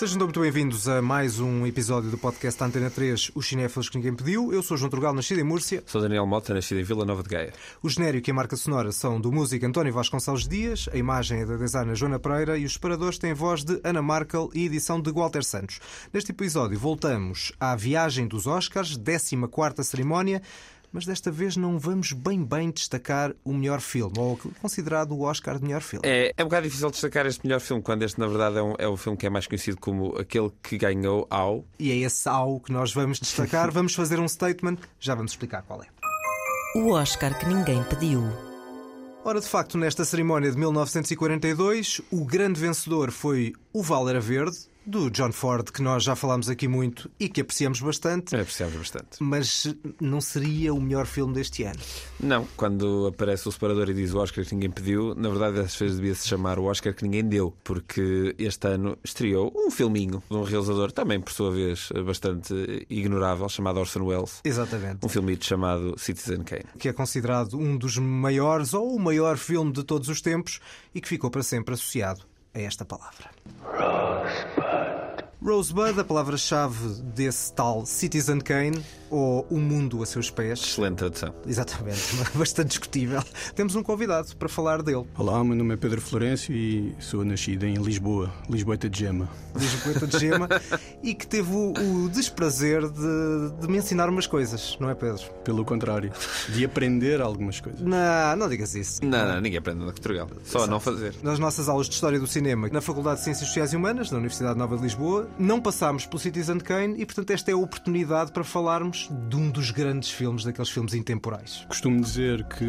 Sejam muito bem-vindos a mais um episódio do podcast Antena 3, Os Cinéfilos que Ninguém Pediu. Eu sou João Trugal, nascido em Múrcia. Sou Daniel Mota, nascido em Vila Nova de Gaia. O genérico e a marca sonora são do músico António Vasconcelos Dias, a imagem é da designer Joana Pereira e os separadores têm voz de Ana Markel e edição de Walter Santos. Neste episódio voltamos à viagem dos Oscars, 14ª cerimónia, mas desta vez não vamos bem bem destacar o melhor filme, ou considerado o Oscar de melhor filme. É, é um bocado difícil destacar este melhor filme, quando este, na verdade, é um, é um filme que é mais conhecido como aquele que ganhou ao. E é esse ao que nós vamos destacar. vamos fazer um statement, já vamos explicar qual é. O Oscar que ninguém pediu. Ora, de facto, nesta cerimónia de 1942, o grande vencedor foi O Val Era Verde, do John Ford, que nós já falámos aqui muito e que apreciamos bastante. É, apreciamos bastante. Mas não seria o melhor filme deste ano? Não, quando aparece o separador e diz o Oscar que ninguém pediu, na verdade dessas vezes devia-se chamar o Oscar que ninguém deu, porque este ano estreou um filminho de um realizador também, por sua vez, bastante ignorável, chamado Orson Welles. Exatamente. Um filmito chamado Citizen Kane. Que é considerado um dos maiores ou o maior filme de todos os tempos e que ficou para sempre associado a esta palavra. Rosebud. Rosebud, a palavra-chave desse tal Citizen Kane, ou O Mundo a Seus Pés. Excelente tradução. Exatamente, bastante discutível. Temos um convidado para falar dele. Olá, meu nome é Pedro Florencio e sou nascido em Lisboa, Lisboeta de Gema. Lisboeta de Gema, e que teve o, o desprazer de, de, me ensinar umas coisas, não é, Pedro? Pelo contrário, de aprender algumas coisas. Não, não digas isso. Não, não, ninguém aprende na Portugal. Só Exato. não fazer. Nas nossas aulas de História do Cinema, na Faculdade de Ciências Sociais e Humanas, da Universidade Nova de Lisboa, não passámos pelo Citizen Kane e, portanto, esta é a oportunidade para falarmos de um dos grandes filmes, daqueles filmes intemporais. Costumo dizer que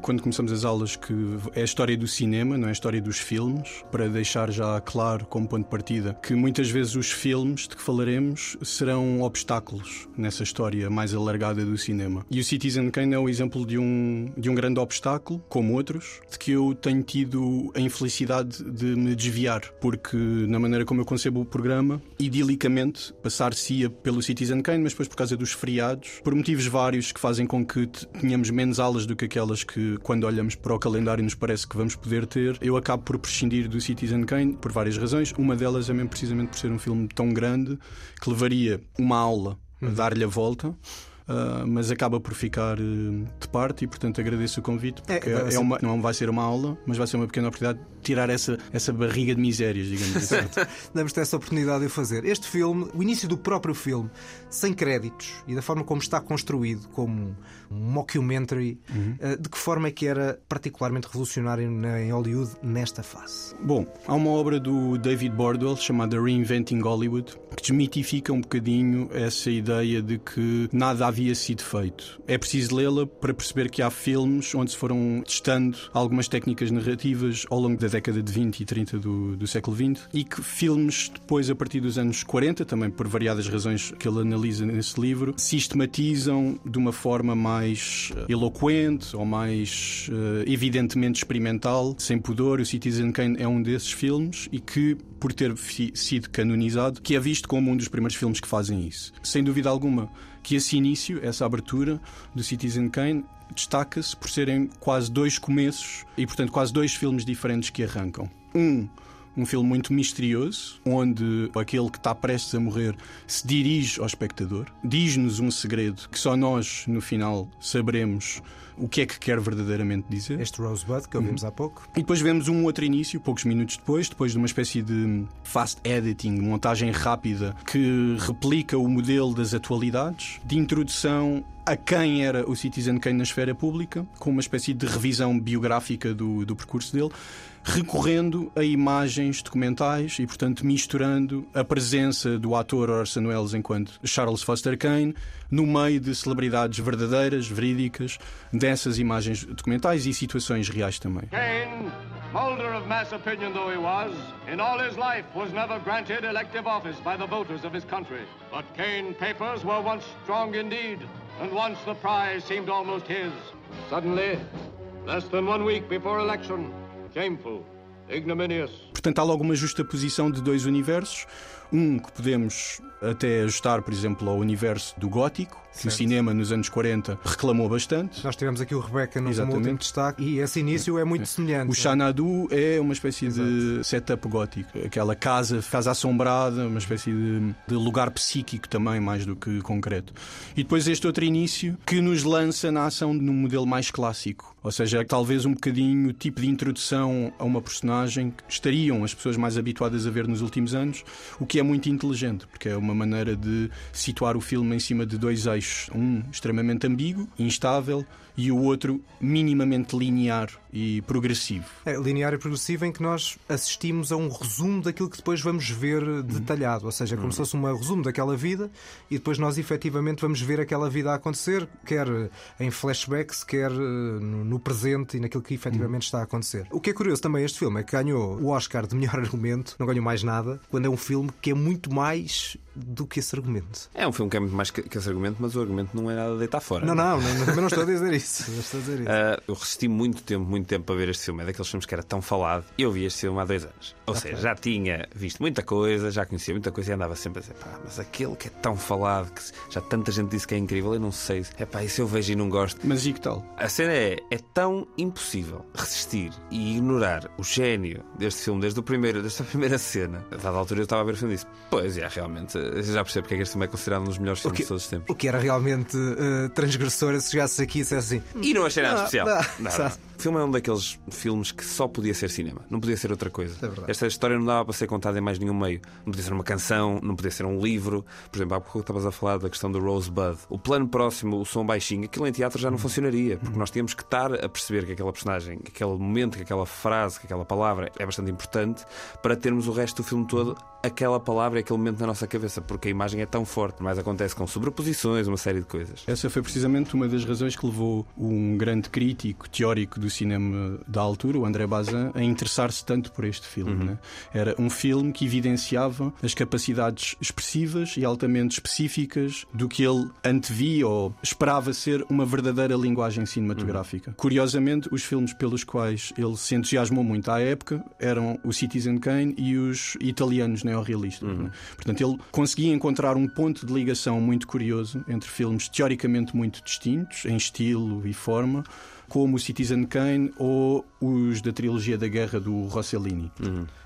quando começamos as aulas que é a história do cinema, não é a história dos filmes, para deixar já claro como ponto de partida que muitas vezes os filmes de que falaremos serão obstáculos nessa história mais alargada do cinema. E o Citizen Kane é o exemplo de um, de um grande obstáculo, como outros, de que eu tenho tido a infelicidade de me desviar, porque na maneira como eu concebo o programa, idilicamente passar-se-ia pelo Citizen Kane, mas depois por causa dos feriados, por motivos vários que fazem com que tenhamos menos aulas do que aquelas que, quando olhamos para o calendário, nos parece que vamos poder ter, eu acabo por prescindir do Citizen Kane por várias razões. Uma delas é mesmo precisamente por ser um filme tão grande que levaria uma aula a uhum. dar-lhe a volta. Uh, mas acaba por ficar uh, de parte e, portanto, agradeço o convite, porque é, é uma, não vai ser uma aula, mas vai ser uma pequena oportunidade tirar essa, essa barriga de misérias, digamos assim. Damos ter essa oportunidade de o fazer. Este filme, o início do próprio filme, sem créditos e da forma como está construído, como um mockumentary, uhum. Eh, de que forma é que era particularmente revolucionário em Hollywood nesta fase? Bom, há uma obra do David Bordwell chamada Reinventing Hollywood que desmitifica um bocadinho essa ideia de que nada havia sido feito. É preciso lê-la para perceber que há filmes onde se foram testando algumas técnicas narrativas ao longo da década de 20 e 30 do, do século XX e que filmes depois, a partir dos anos 40, também por variadas razões que ele analisa nesse livro, sistematizam de uma forma mais uh, eloquente ou mais uh, evidentemente experimental, sem pudor. O Citizen Kane é um desses filmes e que, por ter sido canonizado, que é visto como um dos primeiros filmes que fazem isso. Sem dúvida alguma que esse início, essa abertura do Citizen Kane destaca-se por serem quase dois começos e, portanto, quase dois filmes diferentes que arrancam. Um um filme muito misterioso, onde aquele que está prestes a morrer se dirige ao espectador, diz-nos um segredo que só nós, no final, saberemos o que é que quer verdadeiramente dizer. Este Rosebud que ouvimos uhum. há pouco. E depois vemos um outro início, poucos minutos depois, depois de uma espécie de fast editing, montagem rápida, que replica o modelo das atualidades, de introdução a quem era o Citizen Kane na esfera pública, com uma espécie de revisão biográfica do, do percurso dele, recorrendo a imagens documentais e, portanto, misturando a presença do ator Orson Welles enquanto Charles Foster Kane no meio de celebridades verdadeiras, verídicas, dessas imagens documentais e situações reais também. Kane, holder of mass opinion though he was, in all his life was never granted elective office by the voters of his country. But Kane papers were once strong indeed, and once the prize seemed almost his. Suddenly, less than one week before election. Portanto, há logo uma justa posição de dois universos. Um que podemos até ajustar, por exemplo, ao universo do gótico, que o cinema nos anos 40 reclamou bastante. Nós tivemos aqui o Rebecca no último destaque e esse início é muito semelhante. O Xanadu é uma espécie de setup gótico. Aquela casa, casa assombrada, uma espécie de, de lugar psíquico também, mais do que concreto. E depois este outro início que nos lança na ação num modelo mais clássico. Ou seja, talvez um bocadinho o tipo de introdução a uma personagem que estariam as pessoas mais habituadas a ver nos últimos anos, o que é muito inteligente, porque é uma maneira de situar o filme em cima de dois eixos. Um extremamente ambíguo, instável, e o outro minimamente linear e progressivo. É, linear e progressivo em que nós assistimos a um resumo daquilo que depois vamos ver detalhado, ou seja, como se fosse um resumo daquela vida e depois nós efetivamente vamos ver aquela vida a acontecer, quer em flashbacks, quer eh, no, presente e naquilo que efetivamente está a acontecer. O que é curioso também este filme é que ganhou o Oscar de melhor argumento, não ganhou mais nada, quando é um filme que é muito mais do que esse argumento. É um filme que é muito mais que, que esse argumento, mas o argumento não é nada de deitar fora. Não, não, não, também não estou a dizer isso. Dizer isso. Ah, eu resisti muito tempo, muito tempo para ver este filme. É daqueles filmes que era tão falado. Eu vi este filme há dois anos. Ou seja, já tinha visto muita coisa, já conhecia muita coisa e andava sempre a dizer, pá, mas aquele que é tão falado, que já tanta gente disse que é incrível, eu não sei. É pá, isso eu vejo e não gosto. Mas e que tal? A cena é, é tão impossível resistir e ignorar o gênio deste filme, desde o primeiro, desde a primeira cena. A dada altura eu estava a ver o filme e disse, pois é, realmente, já percebo porque é que este filme é considerado um dos melhores filmes que- de todos os tempos. O que era realmente eh, transgressor se chegasse aqui e dissesse assim. E não achei nada Não, especial. não, Não, não. O filme é um daqueles filmes que só podia ser cinema, não podia ser outra coisa. É. Esta história não dava para ser contada em mais nenhum meio. Não podia ser uma canção, não podia ser um livro. Por exemplo, há pouco estavas a falar da questão do Rosebud. O plano próximo, o som baixinho, aquilo em teatro já não funcionaria, porque nós tínhamos que estar a perceber que aquela personagem, que aquele momento, que aquela frase, que aquela palavra é bastante importante para termos o resto do filme todo aquela palavra e aquele momento na nossa cabeça, porque a imagem é tão forte. Mas acontece com sobreposições, uma série de coisas. Essa foi precisamente uma das razões que levou um grande crítico teórico do cinema da altura, o André Bazin, a interessar-se tanto por este filme. né? Era um filme que evidenciava as capacidades expressivas e altamente específicas do que ele antevia ou esperava ser uma verdadeira linguagem cinematográfica. Curiosamente, os filmes pelos quais ele se entusiasmou muito à época eram o Citizen Kane e os italianos neorrealistas. né? Portanto, ele conseguia encontrar um ponto de ligação muito curioso entre filmes teoricamente muito distintos, em estilo e forma, como o Citizen Kane ou os da trilogia da guerra do Rossellini.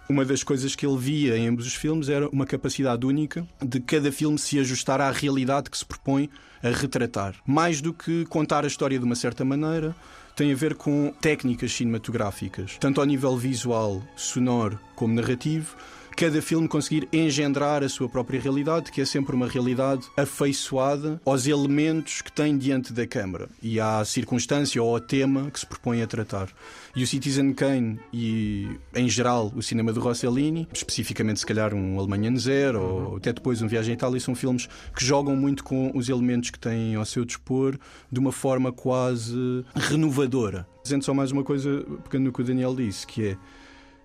Uma das coisas que ele via em ambos os filmes era uma capacidade única de cada filme se ajustar à realidade que se propõe a retratar. Mais do que contar a história de uma certa maneira, tem a ver com técnicas cinematográficas, tanto ao nível visual, sonoro como narrativo. Cada filme conseguir engendrar a sua própria realidade, que é sempre uma realidade afeiçoada aos elementos que tem diante da câmara e à circunstância ou ao tema que se propõe a tratar. E o Citizen Kane e, em geral, o cinema de Rossellini, especificamente, se calhar, um Alemanha em Zero ou até depois um Viagem à Itália, são filmes que jogam muito com os elementos que têm ao seu dispor de uma forma quase renovadora. Dizendo só mais uma coisa, pegando no que o Daniel disse, que é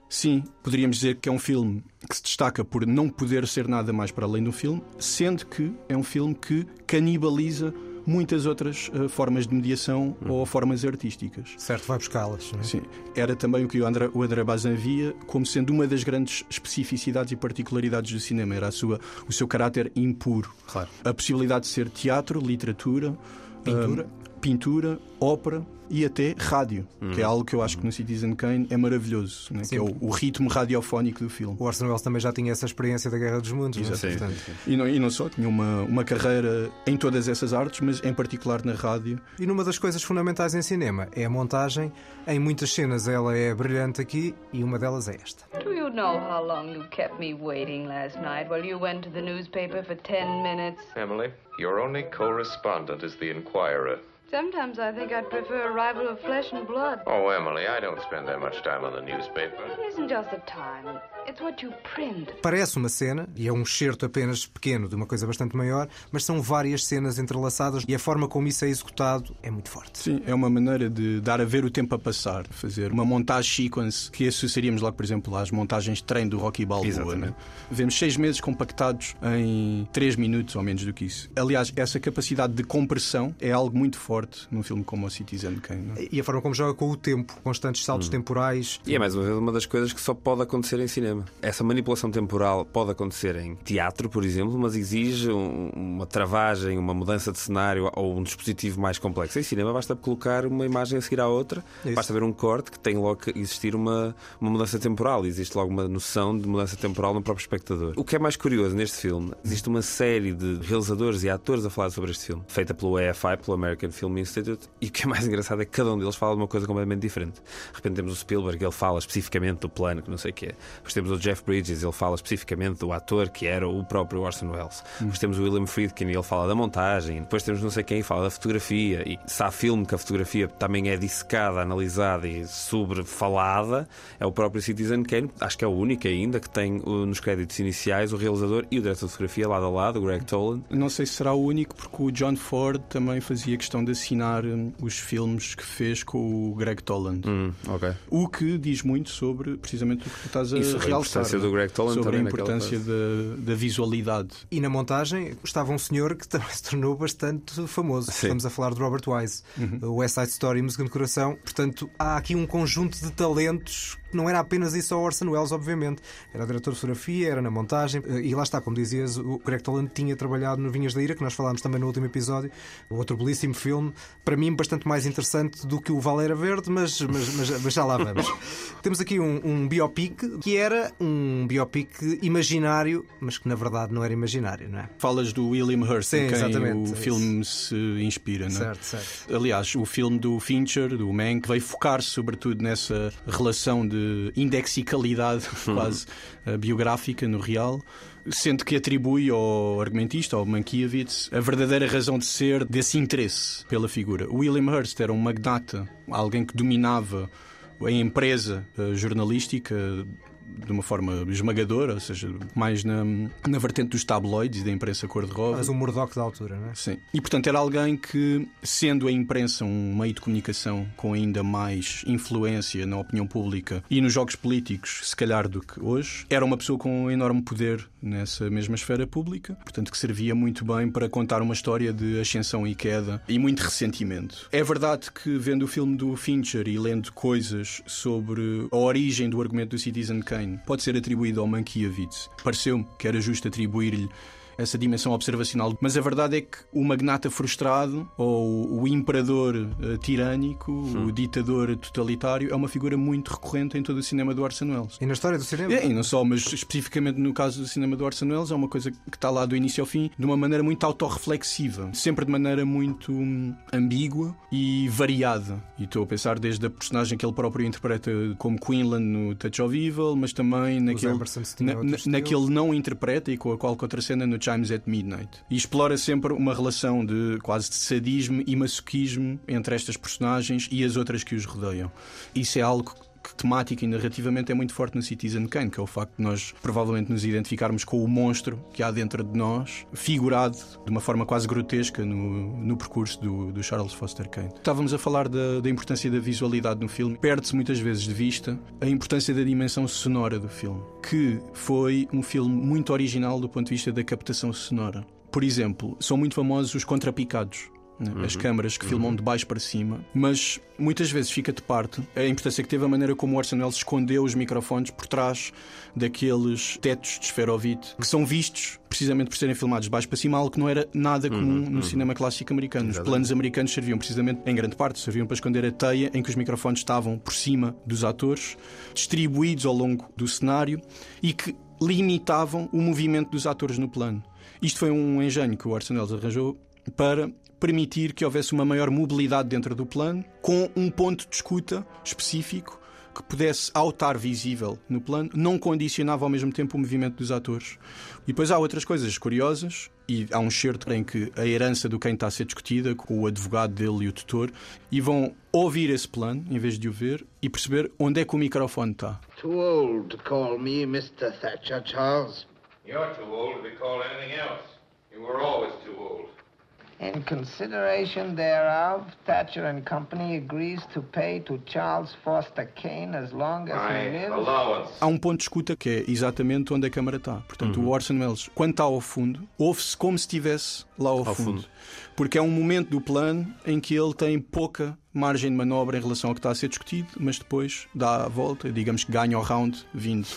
Sim, poderíamos dizer que é um filme que se destaca por não poder ser nada mais para além de um filme, sendo que é um filme que canibaliza muitas outras eh, formas de mediação ou formas artísticas. Certo, vai buscá-las. é? Sim, era também o que o André, o André Bazin via como sendo uma das grandes especificidades e particularidades do cinema, era a sua, o seu caráter impuro. Claro. A possibilidade de ser teatro, literatura, Pintura. ah, pintura, ópera e até rádio, que é algo que eu acho que no Citizen Kane é maravilhoso, né? que é o, o ritmo radiofónico do filme. O Orson Welles também já tinha essa experiência da Guerra dos Mundos. é? Sim, Portanto, sim. E não, e não só, tinha uma, uma carreira em todas essas artes, mas em particular na rádio. E numa das coisas fundamentais em cinema é a montagem. Em muitas cenas ela é brilhante aqui e uma delas é esta. Do you know how long you kept me waiting last night while you went to the newspaper for 10 minutes? Emily, your only correspondent is the Inquirer. Sometimes I think I'd prefer a rival of flesh and blood. Oh, Emily, I don't spend that much time on the newspaper. It isn't just the time. It's what you print. Parece uma cena, e é um excerto apenas pequeno de uma coisa bastante maior, mas são várias cenas entrelaçadas e a forma como isso é executado é muito forte. Sim, é uma maneira de dar a ver o tempo a passar, fazer uma montagem sequence que associaríamos logo, por exemplo, às montagens de treino do Rocky Balboa. Exatamente. Né? Vemos seis meses compactados em três minutos ou menos do que isso. Aliás, essa capacidade de compressão é algo muito forte num filme como o Citizen Kane. não é? E a forma como joga com o tempo, constantes saltos temporais. E é mais uma vez uma das coisas que só pode acontecer em cinema. Essa manipulação temporal pode acontecer em teatro, por exemplo, mas exige um- uma travagem, uma mudança de cenário ou um dispositivo mais complexo. Em cinema basta colocar uma imagem a seguir à outra, Isso. basta ver um corte que tem logo que existir uma, uma mudança temporal. Existe logo uma noção de mudança temporal no próprio espectador. O que é mais curioso neste filme, existe uma série de realizadores e atores a falar sobre este filme, feita pelo EFI, pelo American Film Institute, e o que é mais engraçado é que cada um deles fala de uma coisa completamente diferente. De repente temos o Spielberg, ele fala especificamente do plano, que não sei o que é. Depois temos o Jeff Bridges, ele fala especificamente do ator que era o próprio Orson Welles. Depois temos o William Friedkin, ele fala da montagem. Depois temos não sei quem, fala da fotografia. E se há filme que a fotografia também é dissecada, analisada e sobrefalada, é o próprio Citizen Kane. Acho que é o único ainda que tem nos créditos iniciais o realizador e o diretor de fotografia lado a lado, o Greg Toland. Não sei se será o único, porque o John Ford também fazia questão de assinar hum, os filmes que fez com o Greg Toland. Hum, ok. O que diz muito sobre precisamente o que tu estás a E sobre a realçar. importância é? do Greg Toland Sobre a importância da, da visualidade. E na montagem estava um senhor que também se tornou bastante famoso. Sim. Estamos a falar de Robert Wise, o West Side Story, Música no Coração. Portanto, há aqui um conjunto de talentos não era apenas isso ao Orson Welles, obviamente. Era diretor de fotografia, era na montagem. E lá está, como dizias, o Greg Toland tinha trabalhado no Vinhas da Ira, que nós falámos também no último episódio. Outro belíssimo filme, para mim bastante mais interessante do que o Valera Verde, mas, mas, mas, mas já lá vamos. Temos aqui um, um biopic que era um biopic imaginário, mas que na verdade não era imaginário, não é? Falas do William Hurst, Sim, em quem o é filme se inspira, não é? Certo, certo. Aliás, o filme do Fincher, do Mank, veio focar-se sobretudo nessa relação de indexicalidade quase eh, biográfica no real, sendo que atribui ao argumentista, ao Mankiewicz, a verdadeira razão de ser desse interesse pela figura. William Hurst era um magnata, alguém que dominava a empresa eh, jornalística de uma forma esmagadora, ou seja, mais na, na vertente dos tabloides e da imprensa cor-de-rosa. Mas o Murdoch da altura, não é? Sim. E portanto era alguém que, sendo a imprensa um meio de comunicação com ainda mais influência na opinião pública e nos jogos políticos, se calhar do que hoje, era uma pessoa com um enorme poder nessa mesma esfera pública, portanto que servia muito bem para contar uma história de ascensão e queda e muito ressentimento. É verdade que vendo o filme do Fincher e lendo coisas sobre a origem do argumento do Citizen Kane, pode ser atribuído ao Mankiewicz. Pareceu-me que era justo atribuir-lhe essa dimensão observacional. Mas a verdade é que o magnata frustrado ou o imperador eh, tirânico, o ditador totalitário, é uma figura muito recorrente em todo o cinema do Orson Welles. E na história do cinema? É, e não só, mas especificamente no caso do cinema do Orson Welles, é uma coisa que está lá do início ao fim de uma maneira muito autorreflexiva, sempre de maneira muito hum, ambígua e variada. E estou a pensar desde a personagem que ele próprio interpreta como Quinlan no Touch of Evil, mas também naquele, na, outro na, naquele não interpreta e com a qual contracena no Chimes at Midnight. E explora sempre uma relação de quase de sadismo e masoquismo entre estas personagens e as outras que os rodeiam. Isso é algo que temática e narrativamente é muito forte no Citizen Kane, que é o facto de nós provavelmente nos identificarmos com o monstro que há dentro de nós, figurado de uma forma quase grotesca no, no percurso do, do Charles Foster Kane. Estávamos a falar da, da importância da visualidade no filme. Perde-se muitas vezes de vista a importância da dimensão sonora do filme, que foi um filme muito original do ponto de vista da captação sonora. Por exemplo, são muito famosos os contrapicados. Né? As câmaras que filmam de baixo para cima, mas muitas vezes fica de parte a importância que teve a maneira como o Orson Welles escondeu os microfones por trás daqueles tetos de esferovite que são vistos precisamente por serem filmados de baixo para cima, algo que não era nada comum no cinema clássico americano. Os planos americanos serviam precisamente, em grande parte, serviam para esconder a teia em que os microfones estavam por cima dos atores, distribuídos ao longo do cenário e que limitavam o movimento dos atores no plano. Isto foi um engenho que o Orson Welles arranjou para permitir que houvesse uma maior mobilidade dentro do plano, com um ponto de escuta específico que pudesse, ao estar visível no plano, não condicionava ao mesmo tempo o movimento dos atores. E depois há outras coisas curiosas, e há um certo em que a herança do quem está a ser discutida, com o advogado dele e o tutor, e vão ouvir esse plano, em vez de o ver, e perceber onde é que o microfone está. Too old to call me Mr. Thatcher, Charles. You're too old to be called anything else. You were always too old. In consideration thereof, Thatcher and Company agrees to pay to Charles Foster Kane as long as he lives. allowance. Há um ponto de escuta que é exatamente onde a câmara está. Portanto, o Orson Welles, quando está ao fundo, ouve-se como se estivesse lá ao, Ao fundo. fundo. Porque é um momento do plano em que ele tem pouca margem de manobra em relação ao que está a ser discutido, mas depois dá a volta, digamos que ganha o round vindo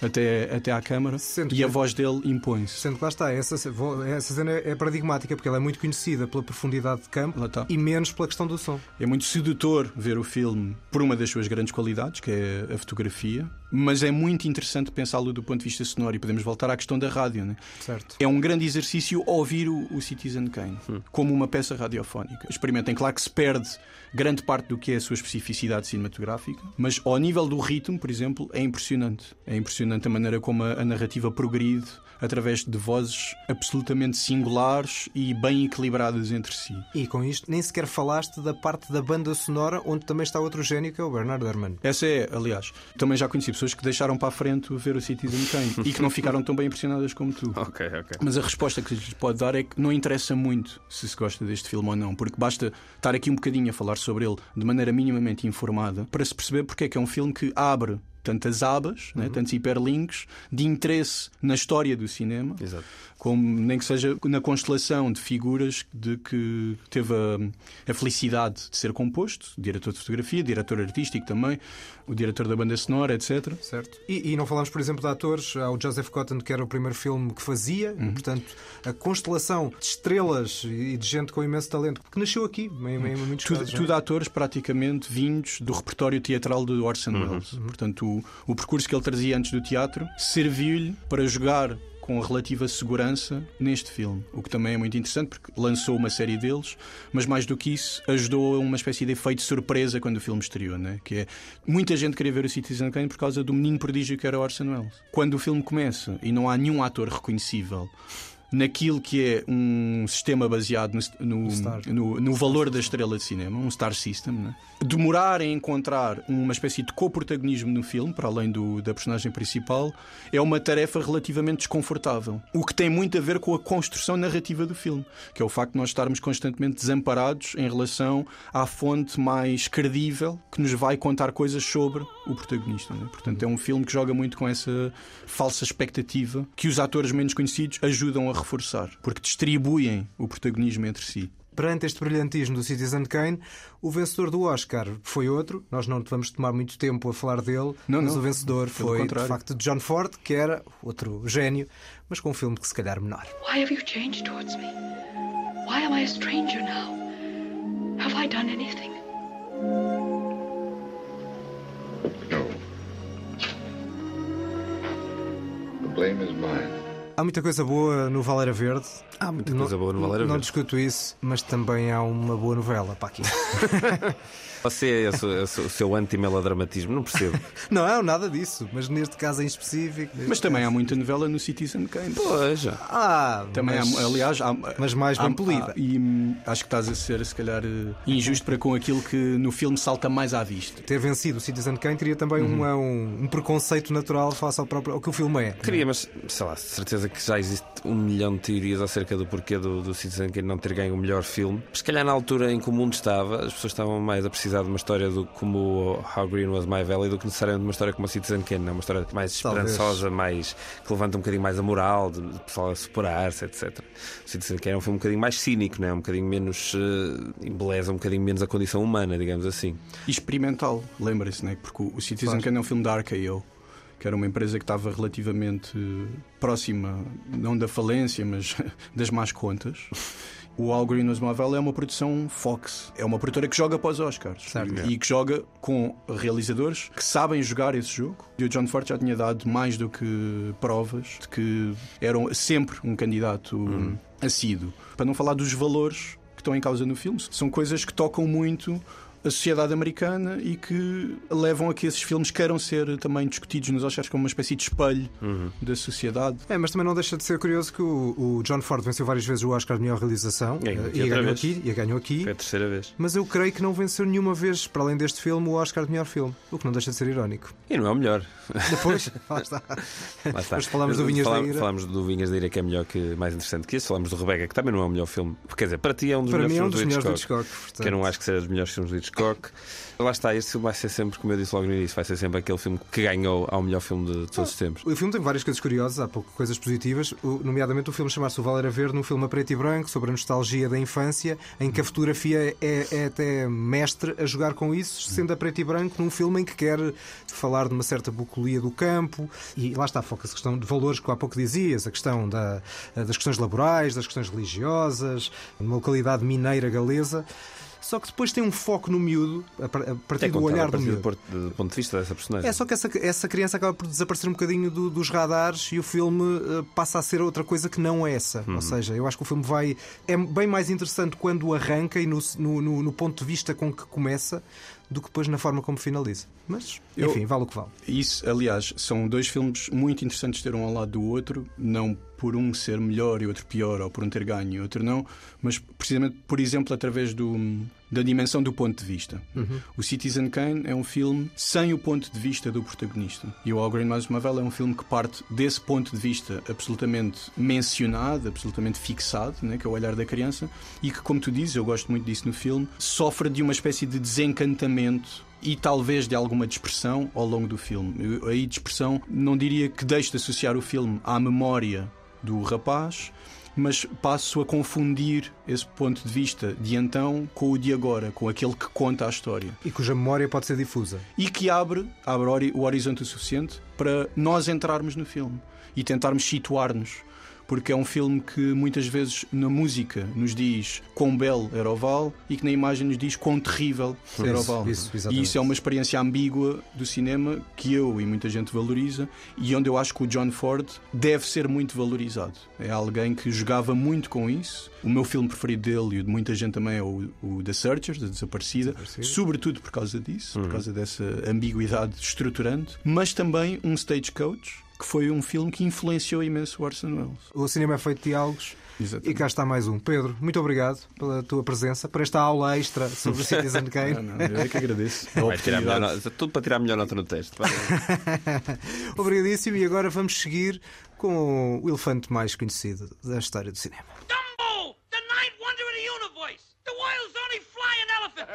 até, até à câmara Sendo e que- a voz dele impõe-se. Sendo que lá está, essa, essa cena é paradigmática porque ela é muito conhecida pela profundidade de campo Lá está. e menos pela questão do som. É muito sedutor ver o filme por uma das suas grandes qualidades, que é a fotografia, mas é muito interessante pensá-lo do ponto de vista sonoro e podemos voltar à questão da rádio. Né? Certo. É um grande exercício ouvir o, o Citizen Kane como uma peça radiofónica. Experimentem, claro que se perde grande parte do que é a sua especificidade cinematográfica, mas ao nível do ritmo, por exemplo, é impressionante. É impressionante a maneira como a, a narrativa progride através de vozes absolutamente singulares e bem equilibradas entre si. E com isto, nem sequer falaste da parte da banda sonora onde também está outro gênio que é o Bernard Herrmann. Essa é, aliás, também já conheci pessoas que deixaram para a frente ver o Citizen Kane e que não ficaram tão bem impressionadas como tu. Ok, ok. Mas a resposta que lhes pode dar é que não interessa muito se se gosta deste filme ou não, porque basta estar aqui um bocadinho a falar sobre ele de maneira minimamente informada para se perceber porque é que é um filme que abre tantas abas, né, tantos hiperlinks de interesse na história do cinema, Exato. Como nem que seja na constelação de figuras de que teve a, a felicidade de ser composto, diretor de fotografia, diretor artístico também, o diretor da banda sonora, etc. Certo. E, e não falamos, por exemplo, de atores. Há o Joseph Cotton, que era o primeiro filme que fazia, Uhum. portanto, a constelação de estrelas e de gente com imenso talento que nasceu aqui, em, em muitos Tudo, casos. é? tudo atores praticamente vindos do repertório teatral de Orson Welles. Portanto, o, o percurso que ele trazia antes do teatro serviu-lhe para jogar com relativa segurança neste filme, o que também é muito interessante porque lançou uma série deles, mas mais do que isso, ajudou a uma espécie de efeito surpresa quando o filme estreou, né? que é muita gente queria ver o Citizen Kane por causa do menino prodígio que era Orson Welles. Quando o filme começa e não há nenhum ator reconhecível naquilo que é um sistema baseado no, no, no- no valor da estrela de cinema, um star system, né? demorar em encontrar uma espécie de co-protagonismo no filme, para além do, da personagem principal, é uma tarefa relativamente desconfortável. O que tem muito a ver com a construção narrativa do filme, que é o facto de nós estarmos constantemente desamparados em relação à fonte mais credível que nos vai contar coisas sobre o protagonista. né? Portanto, é um filme que joga muito com essa falsa expectativa que os atores menos conhecidos ajudam a reforçar, porque distribuem o protagonismo entre si. Perante este brilhantismo do Citizen Kane, o vencedor do Oscar foi outro. Nós não vamos tomar muito tempo a falar dele, Não, mas não. o vencedor foi, de facto, John Ford, que era outro gênio, mas com um filme que se calhar menor. Why have you changed towards me? Why am I a stranger now? Have I done anything? No. The blame is mine. Há muita coisa boa no Valera Verde. Há muita Não- coisa boa no Valera Não Verde. discuto isso, mas também há uma boa novela para aqui. Você é o seu anti-melodramatismo, não percebo. não é nada disso, mas neste caso em específico. Mas também há caso- muita novela no Citizen Kane. Pois já. Ah, Também mas, há, aliás, há, mas mais bem há- polida. há- e hum, acho que estás a ser, se calhar, eh, injusto para com aquilo que no filme salta mais à vista. Ter vencido o Citizen Kane teria também uma- um, um preconceito natural face ao, próprio, ao que o filme é. Queria, mas sei lá, certeza que já existe um milhão de teorias acerca do porquê do, do Citizen Kane não ter ganho o melhor filme. Mas se calhar na altura em que o mundo estava, as pessoas estavam mais a precisar de uma história do, como How Green Was My Valley do que necessariamente uma história como o Citizen Kane, uma história mais Talvez. esperançosa, mais que levanta um bocadinho mais a moral, de, de pessoal a superar-se, etc. O Citizen Kane é um filme um bocadinho mais cínico, não é? um bocadinho menos. Uh, embeleza um bocadinho menos a condição humana, digamos assim. E experimental, lembrem-se, né? porque o Citizen Kane é um filme da RKO, que era uma empresa que estava relativamente eh, próxima, não da falência, mas das más contas. O All Green Was My Valley é uma produção Fox. É uma produtora que joga os Oscars. Certo. E que joga com realizadores que sabem jogar esse jogo. E o John Ford já tinha dado mais do que provas de que eram sempre um candidato Uhum. assíduo. Para não falar dos valores que estão em causa no filme. São coisas que tocam muito a sociedade americana e que levam a que esses filmes queiram ser também discutidos nos Oscars como uma espécie de espelho da sociedade. É, mas também não deixa de ser curioso que o, o John Ford venceu várias vezes o Oscar de melhor realização Ganhou eh, e, ganhou vez. aqui, e ganhou aqui. Foi a terceira vez. Mas eu creio que não venceu nenhuma vez, para além deste filme, o Oscar de melhor filme. O que não deixa de ser irónico. E não é o melhor. Depois, lá está. Lá está. Depois falamos do Vinhas da Falamos- Ira. Falamos do Vinhas da Ira, que é melhor que mais interessante que esse. Falamos do Rebecca, que também não é o melhor filme. Quer dizer, para ti é um dos Para melhores mim é um filmes dos do melhores do Hitchcock. Hitchcock. portanto. Que eu não acho que seja dos melhores filmes do Hitchcock. Lá está, este filme vai ser sempre, como eu disse logo no início, vai ser sempre aquele filme que ganhou ao melhor filme de todos os tempos. O filme tem várias coisas curiosas, há pouco coisas positivas, o- nomeadamente o filme chamar-se O Valer a Verde, um filme a preto e branco sobre a nostalgia da infância, em que a fotografia é, é até mestre a jogar com isso, sendo a preto e branco num filme em que quer falar de uma certa bucolia do campo e lá está, foca-se a questão de valores que há pouco dizias, a questão da- das questões laborais, das questões religiosas, numa localidade mineira galesa. Só que depois tem um foco no miúdo, a par- a partir É do olhar a do partir miúdo. do, porto- do ponto de vista dessa personagem. É só que essa, essa criança acaba por desaparecer um bocadinho do- dos radares e o filme eh, passa a ser outra coisa que não essa. Uhum. Ou seja, eu acho que o filme vai. É bem mais interessante quando arranca e no, no, no- no ponto de vista com que começa do que depois na forma como finaliza. Mas, Eu- enfim, vale o que vale. Isso, aliás, são dois filmes muito interessantes ter um ao lado do outro, não por um ser melhor e outro pior, ou por um ter ganho e outro não, mas precisamente, por exemplo, através do, da dimensão do ponto de vista. O Citizen Kane é um filme sem o ponto de vista do protagonista. E o All Green Mais Uma Vela é um filme que parte desse ponto de vista absolutamente mencionado, absolutamente fixado, né, que é o olhar da criança, e que, como tu dizes, eu gosto muito disso no filme, sofre de uma espécie de desencantamento e talvez de alguma dispersão ao longo do filme. Aí dispersão não diria que deixe de associar o filme à memória do rapaz, mas passo a confundir esse ponto de vista de então com o de agora, com aquele que conta a história. E cuja memória pode ser difusa. E que abre, abre o horizonte o suficiente para nós entrarmos no filme e tentarmos situar-nos. Porque é um filme que muitas vezes na música nos diz quão belo era o Val e que na imagem nos diz quão terrível era o Isso, Val. isso, e isso é uma experiência ambígua do cinema que eu e muita gente valoriza e onde eu acho que o John Ford deve ser muito valorizado. É alguém que jogava muito com isso. O meu filme preferido dele e o de muita gente também é o, o The Searchers, da Desaparecida, sobretudo por causa disso, por causa dessa ambiguidade estruturante, mas também um Stagecoach, que foi um filme que influenciou imenso o Orson Welles. O cinema é feito de diálogos. Exatamente. E cá está mais um. Pedro, muito obrigado pela tua presença, por esta aula extra sobre o Citizen Kane. Não, não, eu é que agradeço. Nota- tudo para tirar a melhor nota no teste. Obrigadíssimo. E agora vamos seguir com o elefante mais conhecido da história do cinema. Dumbo! The ninth wonder of the universe! The world's only flying elephant!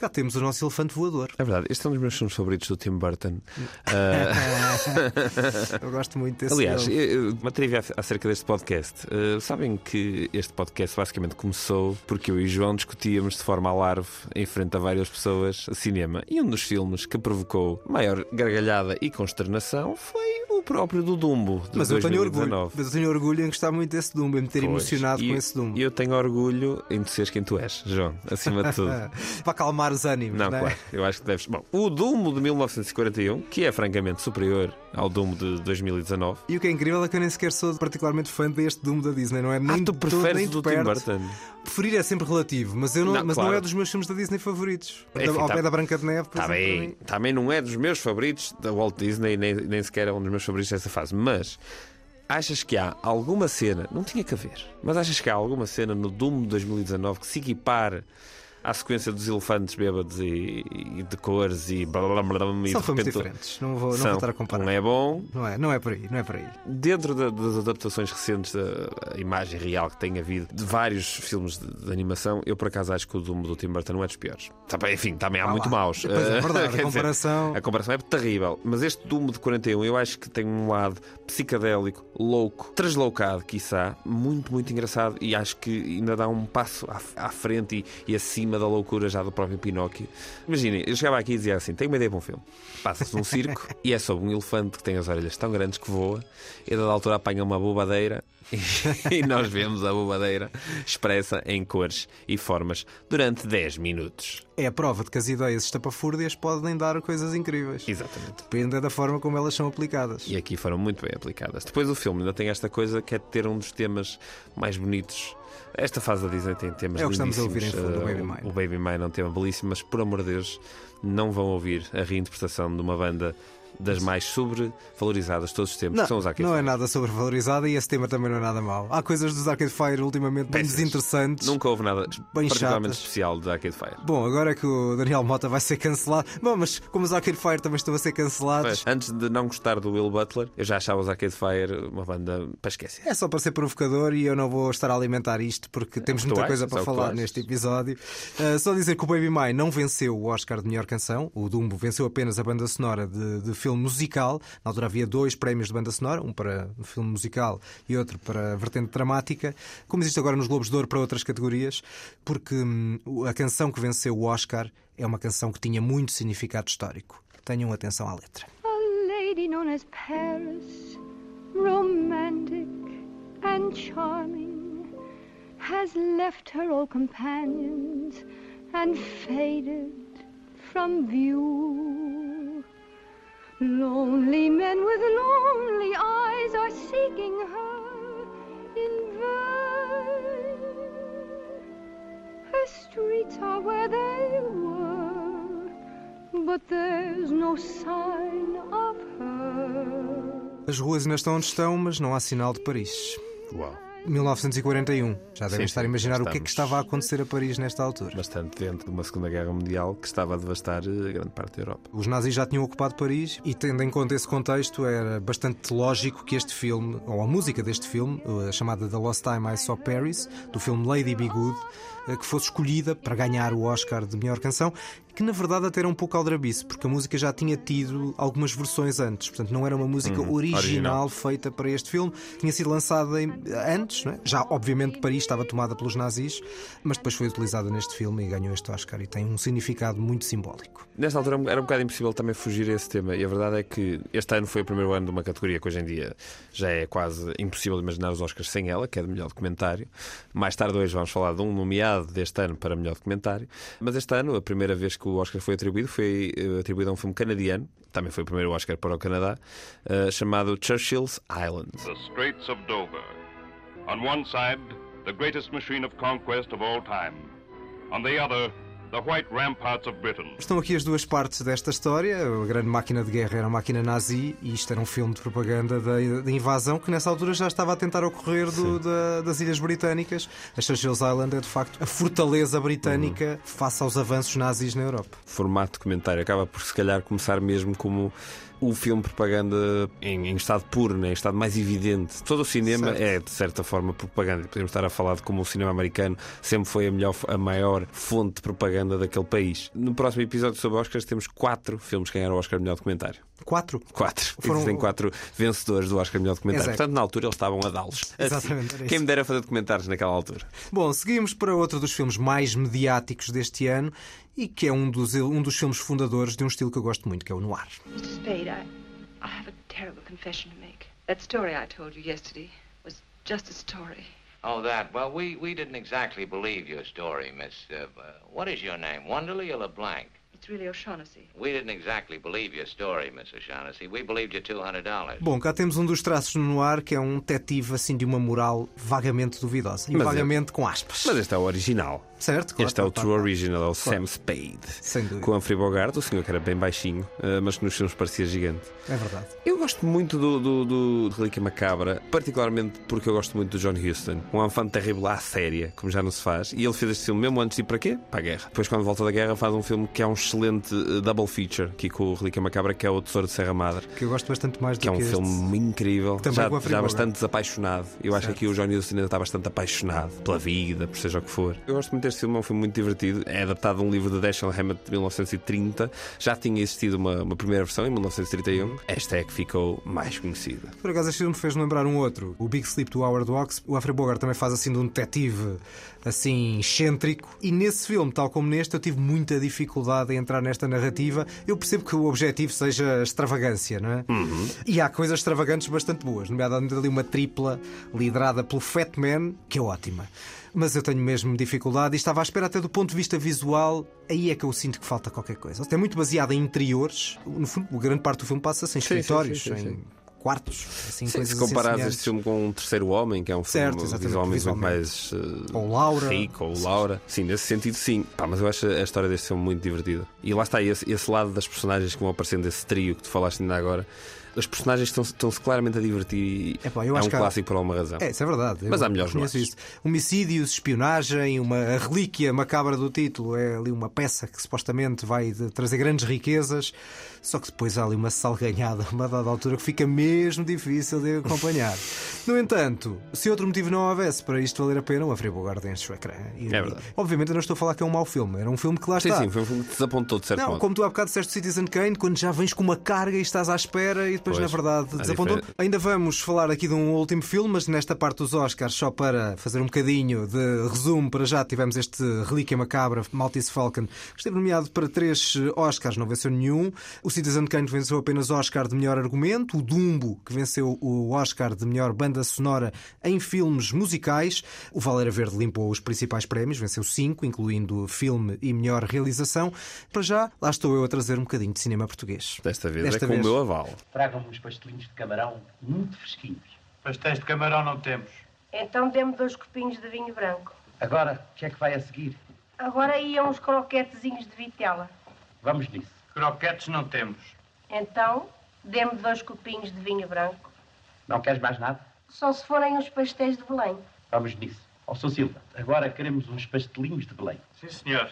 Cá temos o nosso elefante voador. É verdade, este é um dos meus filmes favoritos do Tim Burton. Ah, Eu gosto muito desse aliás, filme. uma trivia acerca deste podcast. Ah, sabem que este podcast basicamente começou porque eu e João discutíamos de forma alarve em frente a várias pessoas cinema. E um dos filmes que provocou maior gargalhada e consternação foi o próprio do Dumbo. Mas eu tenho 2019. orgulho. Mas eu tenho orgulho em gostar muito desse Dumbo, em me ter Pois. emocionado E com esse Dumbo. E eu tenho orgulho em seres quem tu és, João, acima de tudo. Para acalmar os ânimos, Não, não, é? claro, eu acho que deves. Bom, o Dumbo de 1941, que é francamente superior ao Dumbo de 2019. E o que é incrível é que eu nem sequer sou particularmente fã deste Dumbo da Disney, não é? Nem Ah, tu preferes nem do Tim. Burton? Preferir é sempre relativo, mas, eu não, Não, mas não claro. é dos meus filmes da Disney favoritos. Enfim, Ao tá- pé da Branca de Neve, por Está exemplo, também não é dos meus favoritos da Walt Disney, nem, nem sequer é um dos meus favoritos dessa fase, mas. Achas que há alguma cena, não tinha que haver, mas achas que há alguma cena no Doom de 2019 que se equipare à sequência dos elefantes bêbados e, e de cores e blá blá blá blá e São filmes diferentes, não vou, não São. vou estar a comparar. Um é bom, Não é, não é por aí, não é por aí. dentro da- das adaptações recentes da imagem real que tem havido de vários filmes de, de animação, eu por acaso acho que o Doom do Tim Burton não é dos piores. Também, enfim, também há Ah muito lá. maus. Pois é, Eh, verdade, a quer dizer, comparação- a comparação é terrível. Mas este Doom de 41 eu acho que tem um lado psicadélico, louco, translocado, quiçá, muito, muito engraçado e acho que ainda dá um passo à, à frente e, e acima da loucura já do próprio Pinóquio. Imaginem, eu chegava aqui e dizia assim: tenho uma ideia para um filme. Passa-se num circo e é sobre um elefante que tem as orelhas tão grandes que voa e a dada altura apanha uma bobadeira e nós vemos a bobadeira expressa em cores e formas durante 10 minutos. É a prova de que as ideias estapafúrdias podem dar coisas incríveis. Exatamente. Depende da forma como elas são aplicadas. E aqui foram muito bem aplicadas. Depois o filme ainda tem esta coisa que é de ter um dos temas mais bonitos Esta fase da Disney tem temas É o que estamos a ouvir em fundo, o Baby Mine. O Baby Mine é um tema belíssimo, mas por amor de Deus, não vão ouvir a reinterpretação de uma banda das mais sobrevalorizadas de todos os tempos, Não, que são os Arcade não é Fire. nada sobrevalorizada e esse tema também não é nada mau. Há coisas dos Arcade Fire ultimamente bem desinteressantes. Nunca houve nada Bem particularmente chatas. especial de Arcade Fire. Bom, agora é que o Daniel Mota vai ser cancelado. Bom, mas como os Arcade Fire também estão a ser cancelados, Mas, antes de não gostar do Will Butler, eu já achava os Arcade Fire uma banda para esquecer. é só para ser provocador e eu não vou estar a alimentar isto porque temos que tu muita coisa para é falar neste episódio. Uh, só dizer que o Baby Mine não venceu o Oscar de melhor canção. O Dumbo venceu apenas a banda sonora de, de filme musical. Na altura havia dois prémios de banda sonora, um para o filme musical e outro para vertente dramática, como existe agora nos Globos de Ouro para outras categorias, porque hum, a canção que venceu o Oscar é uma canção que tinha muito significado histórico. Tenham atenção à letra. A lady known as Paris, romantic and charming, has left her old companions and faded from view. Lonely men with lonely eyes are seeking her in vain. Her streets are where they were, but there's no sign of her. As ruas ainda estão onde estão, mas não há sinal de Paris. Uau. 1941. Já devem estar a imaginar o que é que estava a acontecer a Paris nesta altura. Bastante dentro de uma Segunda Guerra Mundial que estava a devastar eh, grande parte da Europa. Os nazis já tinham ocupado Paris e, tendo em conta esse contexto, era bastante lógico que este filme, ou a música deste filme, a chamada The Lost Time I Saw Paris, do filme Lady Be Good, eh, que fosse escolhida para ganhar o Oscar de melhor canção, que na verdade até era um pouco aldrabice, porque a música já tinha tido algumas versões antes, portanto não era uma música Uhum, original, original. feita para este filme, tinha sido lançada em- antes, é? já obviamente Paris estava tomada pelos nazis, mas depois foi utilizada neste filme e ganhou este Oscar e tem um significado muito simbólico. Nesta altura era um bocado impossível também fugir a esse tema, e a verdade é que este ano foi o primeiro ano de uma categoria que hoje em dia já é quase impossível imaginar os Oscars sem ela, que é de melhor documentário. Mais tarde hoje vamos falar de um nomeado deste ano para melhor documentário. Mas este ano, a primeira vez que o Oscar foi atribuído foi eh, atribuído a um filme canadiano, também foi o primeiro Oscar para o Canadá, eh, chamado Churchill's Island. The Straits of Dover. On one side, the greatest machine of conquest of all time. On the other, the white ramparts of Britain. Estão aqui as duas partes desta história. A grande máquina de guerra era a máquina nazi e isto era um filme de propaganda da, da invasão que nessa altura já estava a tentar ocorrer do- da- das Ilhas Britânicas. A Churchill's Island é de facto a fortaleza britânica face aos avanços nazis na Europa. formato documentário acaba por se calhar começar mesmo como o filme propaganda em, em estado puro, né? em estado mais evidente. Todo o cinema Certo. é de certa forma propaganda. Podemos estar a falar de como o cinema americano sempre foi a, melhor, a maior fonte de propaganda daquele país. No próximo episódio sobre Oscars temos quatro filmes que ganharam o Oscar de melhor documentário. Quatro. Quatro. Foram- Existem quatro vencedores do Oscar melhor documentário. Exato. Portanto, na altura eles estavam a dá-los. Assim. Exatamente, era Quem me dera fazer documentários naquela altura. Bom, seguimos para outro dos filmes mais mediáticos deste ano e que é um dos, um dos filmes fundadores de um estilo que eu gosto muito, que é o noir. Mr. Spade, I, I have a terrible confession to make. That story I told you yesterday was just a story. Oh, that. Well, we, we didn't exactly believe your story, Miss. Uh, what is your name? Wonderly or LeBlanc? It's really O'Shaughnessy. We didn't exactly believe your story, Miss O'Shaughnessy. We believed you $200. Bom, cá temos um dos traços no noir que é um detetive assim de uma moral vagamente duvidosa. E Mas é- vagamente com aspas. Mas este é o original. Certo? Claro, Este é o claro, true claro. original, é o Claro. Sam Spade. Sem dúvida. Com Humphrey Bogart, o senhor que era bem baixinho, eh, mas que nos filmes parecia gigante. É verdade. Eu gosto muito do, do, do, Relíquia Macabra, particularmente porque eu gosto muito do John Huston. Um enfant terrível à séria, como já não se faz. E ele fez este filme mesmo antes de ir para quê? Para a guerra. Depois, quando volta da guerra, faz um filme que é um excelente eh, double feature, aqui com o Relíquia Macabra, que é o Tesouro de Serra Madre. Que eu gosto bastante mais do Que é um este. filme incrível, Também já, com a já bastante desapaixonado. Eu acho Certo. que aqui o John Huston ainda está bastante apaixonado pela vida, por seja o que for. Eu gosto muito deste filme, é um filme muito divertido. É adaptado de um livro de Dashiell Hammett de 1930. Já tinha existido uma, uma primeira versão em 1931. Esta é a que ficou mais conhecida. Por acaso, este filme fez-me lembrar um outro, o Big Sleep do Howard Hawks. O Humphrey Bogart também faz assim de um detetive assim excêntrico. E nesse filme, tal como neste, eu tive muita dificuldade em entrar nesta narrativa. Eu percebo que o objetivo seja extravagância, não é? E há coisas extravagantes bastante boas, nomeadamente ali uma tripla liderada pelo Fat Man, que é ótima. Mas eu tenho mesmo dificuldade e estava à espera até do ponto de vista visual. Aí é que eu sinto que falta qualquer coisa. É muito baseado em interiores. No fundo, grande parte do filme passa-se em Sim, sim, escritórios, sim, sim, em sim. Quartos. Assim, Sim, se comparares assim este filme com um terceiro homem, que é um Certo, filme visualmente, muito mais uh, Ou Laura. rico, ou Laura. Sim, nesse sentido, sim. Pá, mas eu acho a história deste filme muito divertida. E lá está, esse, esse lado das personagens que vão aparecendo, desse trio que tu falaste ainda agora. Os personagens estão-se estão-se claramente a divertir e Epá, eu é acho um que há- clássico por alguma razão. É, isso é verdade. Mas Eu há melhores conheço nuances. isso. Homicídios, espionagem, uma a relíquia macabra do título. É ali uma peça que supostamente vai de- trazer grandes riquezas. Só que depois há ali uma salganhada, a uma dada altura, que fica mesmo difícil de acompanhar. No entanto, se outro motivo não houvesse para isto valer a pena, o Afribo Garden enche o ecrã. E- É verdade. Obviamente, eu não estou a falar que é um mau filme. Era um filme que lá Sim, está. sim, foi um filme que desapontou de certo Não, modo. como tu há bocado disseste Citizen Kane, quando já vens com uma carga e estás à espera e depois, Pois, na verdade, desapontou. diferença- Ainda vamos falar aqui de um último filme, mas nesta parte dos Oscars, só para fazer um bocadinho de resumo, para já tivemos este Relíquia Macabra, Maltese Falcon, que esteve nomeado para três Oscars, não venceu nenhum. O Citizen Kane venceu apenas o Oscar de melhor argumento. O Dumbo, que venceu o Oscar de melhor banda sonora em filmes musicais. O Valera Verde limpou os principais prémios, venceu cinco, incluindo filme e melhor realização. Para já, lá estou eu a trazer um bocadinho de cinema português. Desta vez Desta é com vez. o meu aval. Tragam-me uns pastelinhos de camarão muito fresquinhos. Pastéis de camarão não temos. Então dê-me dois copinhos de vinho branco. Agora, o que é que vai a seguir? Agora iam uns croquetezinhos de vitela. Vamos nisso. Croquetes não temos. Então, dê-me dois copinhos de vinho branco. Não queres mais nada? Só se forem os pastéis de Belém. Vamos nisso. Ó, Sr. Silva, agora queremos uns pastelinhos de Belém. Sim, senhor.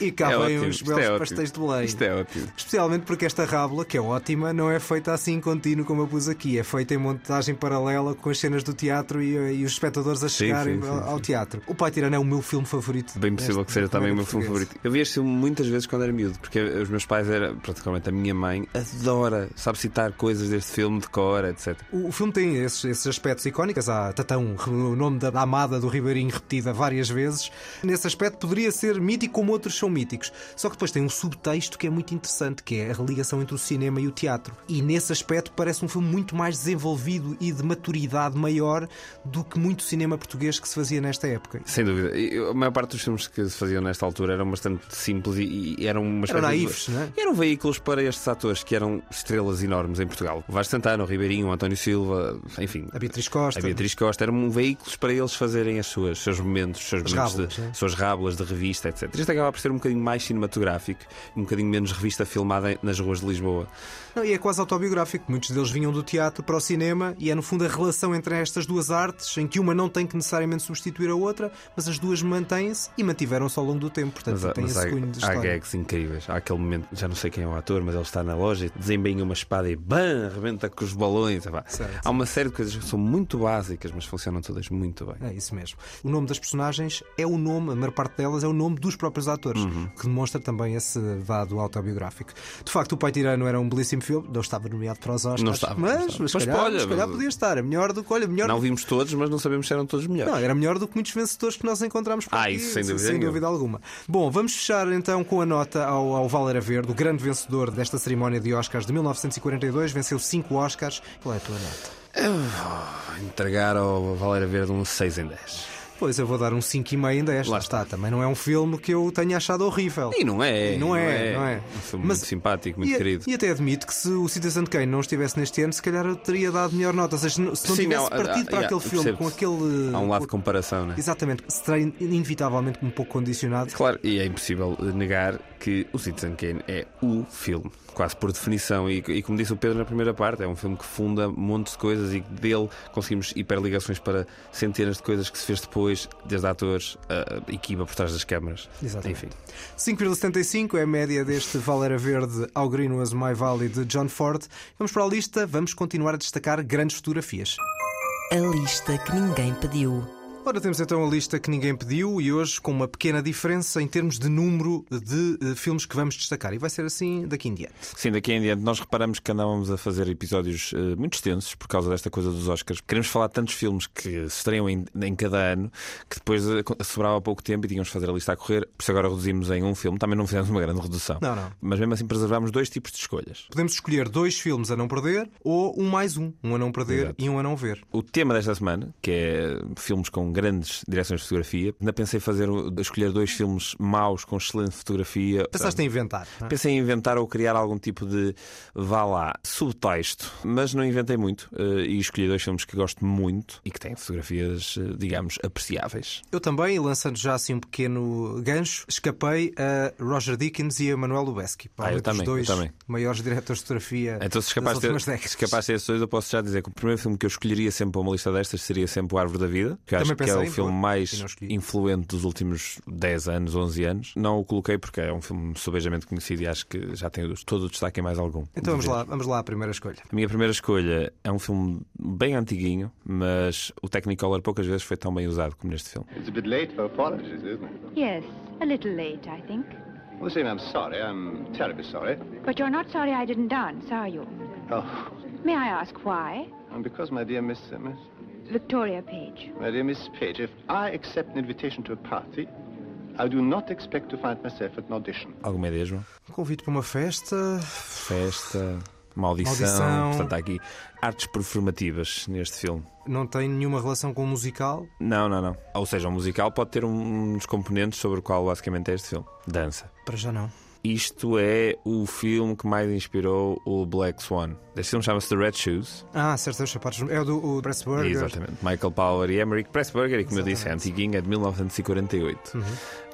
E cá É vêm ótimo, belos é pastéis de Belém. Isto é ótimo. Especialmente porque esta rábula, que é ótima, não é feita assim contínuo como eu pus aqui. É feita em montagem paralela com as cenas do teatro e, e os espectadores a Sim, chegarem sim, sim, ao, ao sim. teatro. O Pai Tirano é o meu filme favorito. Bem possível que seja também o meu filme favorito. Eu vi este filme muitas vezes quando era miúdo, porque os meus pais eram, praticamente a minha mãe, adora, sabe citar coisas deste filme de cor, etc. O, o filme tem esses, esses aspectos icónicos. Há Tatão, o nome da, da amada do Ribeirinho repetida várias vezes. Nesse aspecto poderia ser mítico como outros são míticos. Só que depois tem um subtexto que é muito interessante, que é a ligação entre o cinema e o teatro. E nesse aspecto parece um filme muito mais desenvolvido e de maturidade maior do que muito cinema português que se fazia nesta época. Sem dúvida. A maior parte dos filmes que se faziam nesta altura eram bastante simples e, e eram uma Eram espécie de- naifes, não é? Eram veículos para estes atores que eram estrelas enormes em Portugal. O Vasco Santana, o Ribeirinho, o António Silva, enfim. A Beatriz Costa. A Beatriz Costa eram veículos para eles fazerem as suas, os seus momentos, os seus As momentos rábulas, de, né? suas rábulas de revista, etc. Isto acaba por ser um bocadinho mais cinematográfico, um bocadinho menos revista filmada nas ruas de Lisboa. Não, e é quase autobiográfico. Muitos deles vinham do teatro para o cinema e é, no fundo, a relação entre estas duas artes, em que uma não tem que necessariamente substituir a outra, mas as duas mantêm-se e mantiveram-se ao longo do tempo. Portanto, Mas, há- tem mas esse há, cunho de há história. gags incríveis. Há aquele momento, já não sei quem é o ator, mas ele está na loja, desempenha uma espada e bam, arrebenta com os balões. Certo. Há uma série de coisas que são muito básicas, mas funcionam todas muito bem. É isso mesmo. O nome das personagens é o nome, a maior parte delas é o nome dos próprios atores, Uhum. que demonstra também esse dado autobiográfico. De facto, o Pai Tirano era um belíssimo filme, não estava nomeado para os Oscars, Não estava, não mas, estava. mas, Mas calhar, olha, mas- podia estar. É melhor do que, olha, melhor Não vimos todos, mas não sabemos se eram todos melhores. Não, era melhor do que muitos vencedores que nós encontramos por Ah, aqui, isso sem dúvida nenhuma. dúvida alguma. Bom, vamos fechar então com a nota ao, ao Valera Verde, o grande vencedor desta cerimónia de Oscars de 1942, venceu 5 Oscars. Qual é a tua nota? Eu vou entregar ao Valera Verde um 6 em 10. Pois eu vou dar um 5,5 em 10. Lá está. Também não é um filme que eu tenha achado horrível. E não é. E não é, não é. Um filme Mas- muito simpático, muito e, querido. e até admito que se o Citizen Kane não estivesse neste ano, se calhar eu teria dado melhor nota. Ou seja, se não Sim, tivesse não, partido ah, para ah, aquele ah, filme com aquele. Há um lado de comparação, né? Exatamente, será in- inevitavelmente um pouco condicionado. Claro, e é impossível negar que o Citizen Kane é o filme, quase por definição. E, e como disse o Pedro na primeira parte, é um filme que funda um monte de coisas e dele conseguimos hiperligações para centenas de coisas que se fez depois, desde atores, a equipa por trás das câmaras. Exatamente. Enfim. 5,75 é a média deste Valera Verde ao Green Was My Valley de John Ford. Vamos para a lista, vamos continuar a destacar grandes fotografias. A lista que ninguém pediu. Ora, temos então a lista que ninguém pediu e hoje com uma pequena diferença em termos de número de eh, filmes que vamos destacar. E vai ser assim daqui em diante. Sim, daqui em diante nós reparamos que andávamos a fazer episódios eh, muito extensos por causa desta coisa dos Oscars. Queremos falar de tantos filmes que se estreiam em, em cada ano que depois eh, sobrava pouco tempo e tínhamos de fazer a lista a correr. Por isso agora reduzimos em um filme. Também não fizemos uma grande redução. Não, não. Mas mesmo assim preservamos dois tipos de escolhas. Podemos escolher dois filmes a não perder ou um mais um. Um a não perder Exato. e um a não ver. O tema desta semana, que é filmes com grandes direções de fotografia. Ainda pensei fazer, escolher dois filmes maus com excelente fotografia. Pensaste em inventar? É? Pensei em inventar ou criar algum tipo de, vá lá, subtexto, mas não inventei muito uh, e escolhi dois filmes que gosto muito e que têm fotografias, uh, digamos, apreciáveis. Eu também, lançando já assim um pequeno gancho, escapei a Roger Dickens e a Manuel Lubezki. Ah, eu também, dois eu também. maiores diretores de fotografia então, se das últimas se escapaste esses dois, eu posso já dizer que o primeiro filme que eu escolheria sempre para uma lista destas seria sempre O Árvore da Vida, que acho que é o filme mais influente dos últimos 10 anos, 11 anos. Não o coloquei porque é um filme subejamente conhecido e acho que já tem todo o destaque em mais algum. Então vamos lá, vamos lá à primeira escolha. A minha primeira escolha é um filme bem antiguinho, mas o Technicolor poucas vezes foi tão bem usado como neste filme. It's a bit late for apologies, isn't it? Yes, a little late, I think. Well, listen, I'm sorry. I'm terribly sorry. But you're not sorry I didn't dance, are you? Oh. May I ask why? And because, my dear Miss, uh, Miss... Victoria Page. My dear Miss Page, if I accept an invitation to a party, I do not expect to find myself at an audition. Alguma ideia, João? Um convite para uma festa. Festa. Uma audição. Maldição. Portanto, há aqui artes performativas neste filme. Não tem nenhuma relação com o musical? Não, não, não. Ou seja, o musical pode ter um dos componentes sobre o qual basicamente é este filme: dança. Para já não. Isto é o filme que mais inspirou o Black Swan. Este filme chama-se The Red Shoes. Ah, certo, os sapatos. É o do o Pressburger. Exatamente. Michael Power e Emmerich Pressburger, e como Exatamente. eu disse, é antiguinho, é de 1948. Uhum.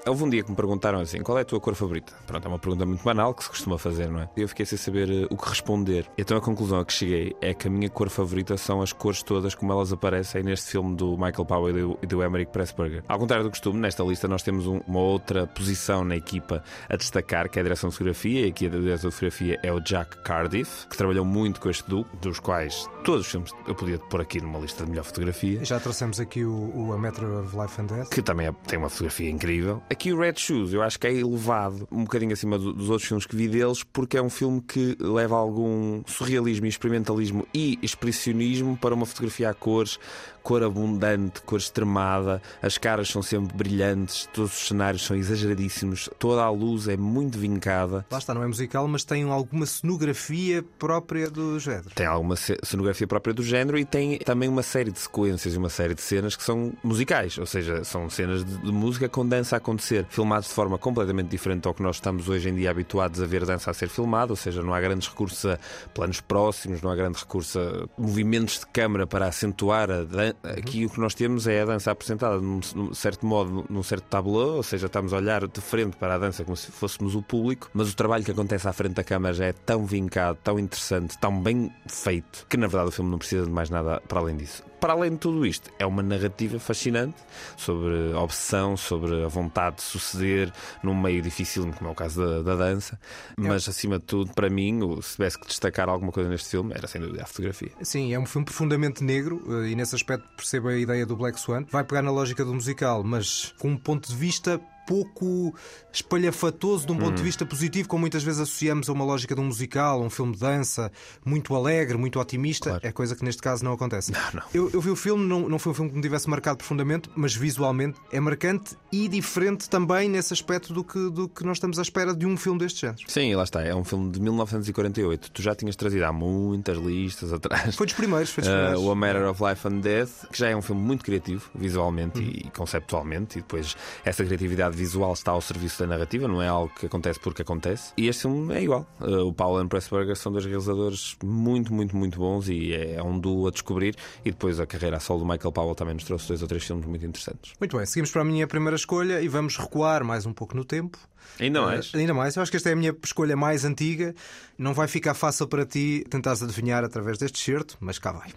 Houve um dia que me perguntaram assim: qual é a tua cor favorita? Pronto, é uma pergunta muito banal que se costuma fazer, não é? E eu fiquei sem saber uh, o que responder. Então a conclusão a que cheguei é que a minha cor favorita são as cores todas como elas aparecem neste filme do Michael Powell e do, e do Emmerich Pressburger. Ao contrário do costume, nesta lista nós temos um, uma outra posição na equipa a destacar, que é a direção de fotografia, e aqui a direção de fotografia é o Jack Cardiff, que trabalhou muito com este duo, dos quais todos os filmes eu podia pôr aqui numa lista de melhor fotografia. Já trouxemos aqui o, o A Metro of Life and Death. Que também é, tem uma fotografia incrível. Aqui o Red Shoes, eu acho que é elevado um bocadinho acima do, dos outros filmes que vi deles, porque é um filme que leva algum surrealismo, experimentalismo e expressionismo para uma fotografia a cores, cor abundante, cor extremada, as caras são sempre brilhantes, todos os cenários são exageradíssimos, toda a luz é muito vincada. Lá está, não é musical, mas tem alguma cenografia própria do género. Tem alguma cenografia própria do género e tem também uma série de sequências e uma série de cenas que são musicais, ou seja, são cenas de, de música com dança a acontecer, filmados de forma completamente diferente ao que nós estamos hoje em dia habituados a ver dança a ser filmada, ou seja, não há grandes recursos a planos próximos, não há grande recurso a movimentos de câmara para acentuar a dança. Aqui o que nós temos é a dança apresentada num, num certo modo, num certo tableau, ou seja, estamos a olhar de frente para a dança como se fôssemos o público, mas o trabalho que acontece à frente da câmara já é tão vincado, tão interessante, tão bem feito, que na verdade o filme não precisa de mais nada para além disso para além de tudo isto, é uma narrativa fascinante sobre a obsessão, sobre a vontade de suceder num meio difícil, como é o caso da, da dança. Mas, é. acima de tudo, para mim, se tivesse que destacar alguma coisa neste filme, era sem dúvida a fotografia. Sim, é um filme profundamente negro eh, e, nesse aspecto, percebo a ideia do Black Swan. Vai pegar na lógica do musical, mas com um ponto de vista pouco espalhafatoso de um ponto de hum. vista positivo, como muitas vezes associamos a uma lógica de um musical, um filme de dança, muito alegre, muito otimista. Claro. É coisa que neste caso não acontece. Não, não. Eu, eu, vi o filme, não, não foi um filme que me tivesse marcado profundamente, mas visualmente é marcante e diferente também nesse aspecto do que, do que nós estamos à espera de um filme deste género. Sim, lá está. É um filme de 1948. Tu já tinhas trazido há muitas listas atrás. Foi dos primeiros, foi dos primeiros. Uh, o A Matter of Life and Death, que já é um filme muito criativo, visualmente hum. e conceptualmente, e depois essa criatividade visual está ao serviço da narrativa, não é algo que acontece porque acontece. E este filme é igual. Uh, o Paul e Pressburger são dois realizadores muito, muito, muito bons e é, é um duo a descobrir. E depois a carreira a solo do Michael Powell também nos trouxe dois ou três filmes muito interessantes. Muito bem, seguimos para a minha primeira escolha e vamos recuar mais um pouco no tempo. Ainda mais? Uh, ainda mais. Eu acho que esta é a minha escolha mais antiga. Não vai ficar fácil para ti tentares adivinhar através deste certo, mas cá vai.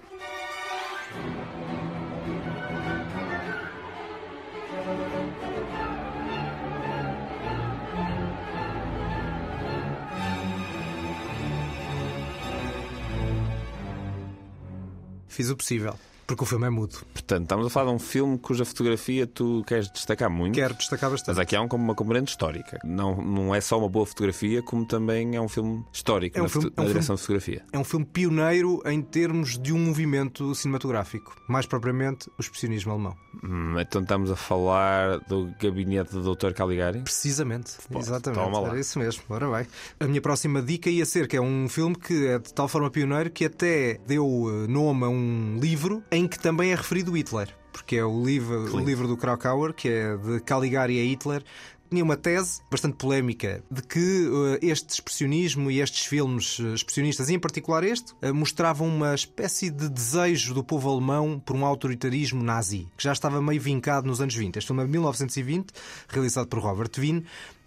Fiz o possível. Porque o filme é mudo. Portanto, estamos a falar de um filme cuja fotografia tu queres destacar muito. Quero destacar bastante. Mas aqui há um, uma componente histórica. Não, não é só uma boa fotografia, como também é um filme histórico é um na, filme, na é um direção filme, de fotografia. É um filme pioneiro em termos de um movimento cinematográfico. Mais propriamente, o expressionismo alemão. Hum, então estamos a falar do gabinete do Dr. Caligari? Precisamente. Pô, Exatamente. Toma lá. Era isso mesmo. Ora bem. A minha próxima dica ia ser que é um filme que é de tal forma pioneiro que até deu eh, nome a um livro em que também é referido Hitler. porque é o livro, o livro do Krakauer, que é de Caligari a Hitler, tinha uma tese bastante polémica de que uh, este expressionismo e estes filmes uh, expressionistas, e em particular este, uh, mostravam uma espécie de desejo do povo alemão por um autoritarismo nazi, que já estava meio vincado nos anos 20. Este filme é de 1920, realizado por Robert Wien,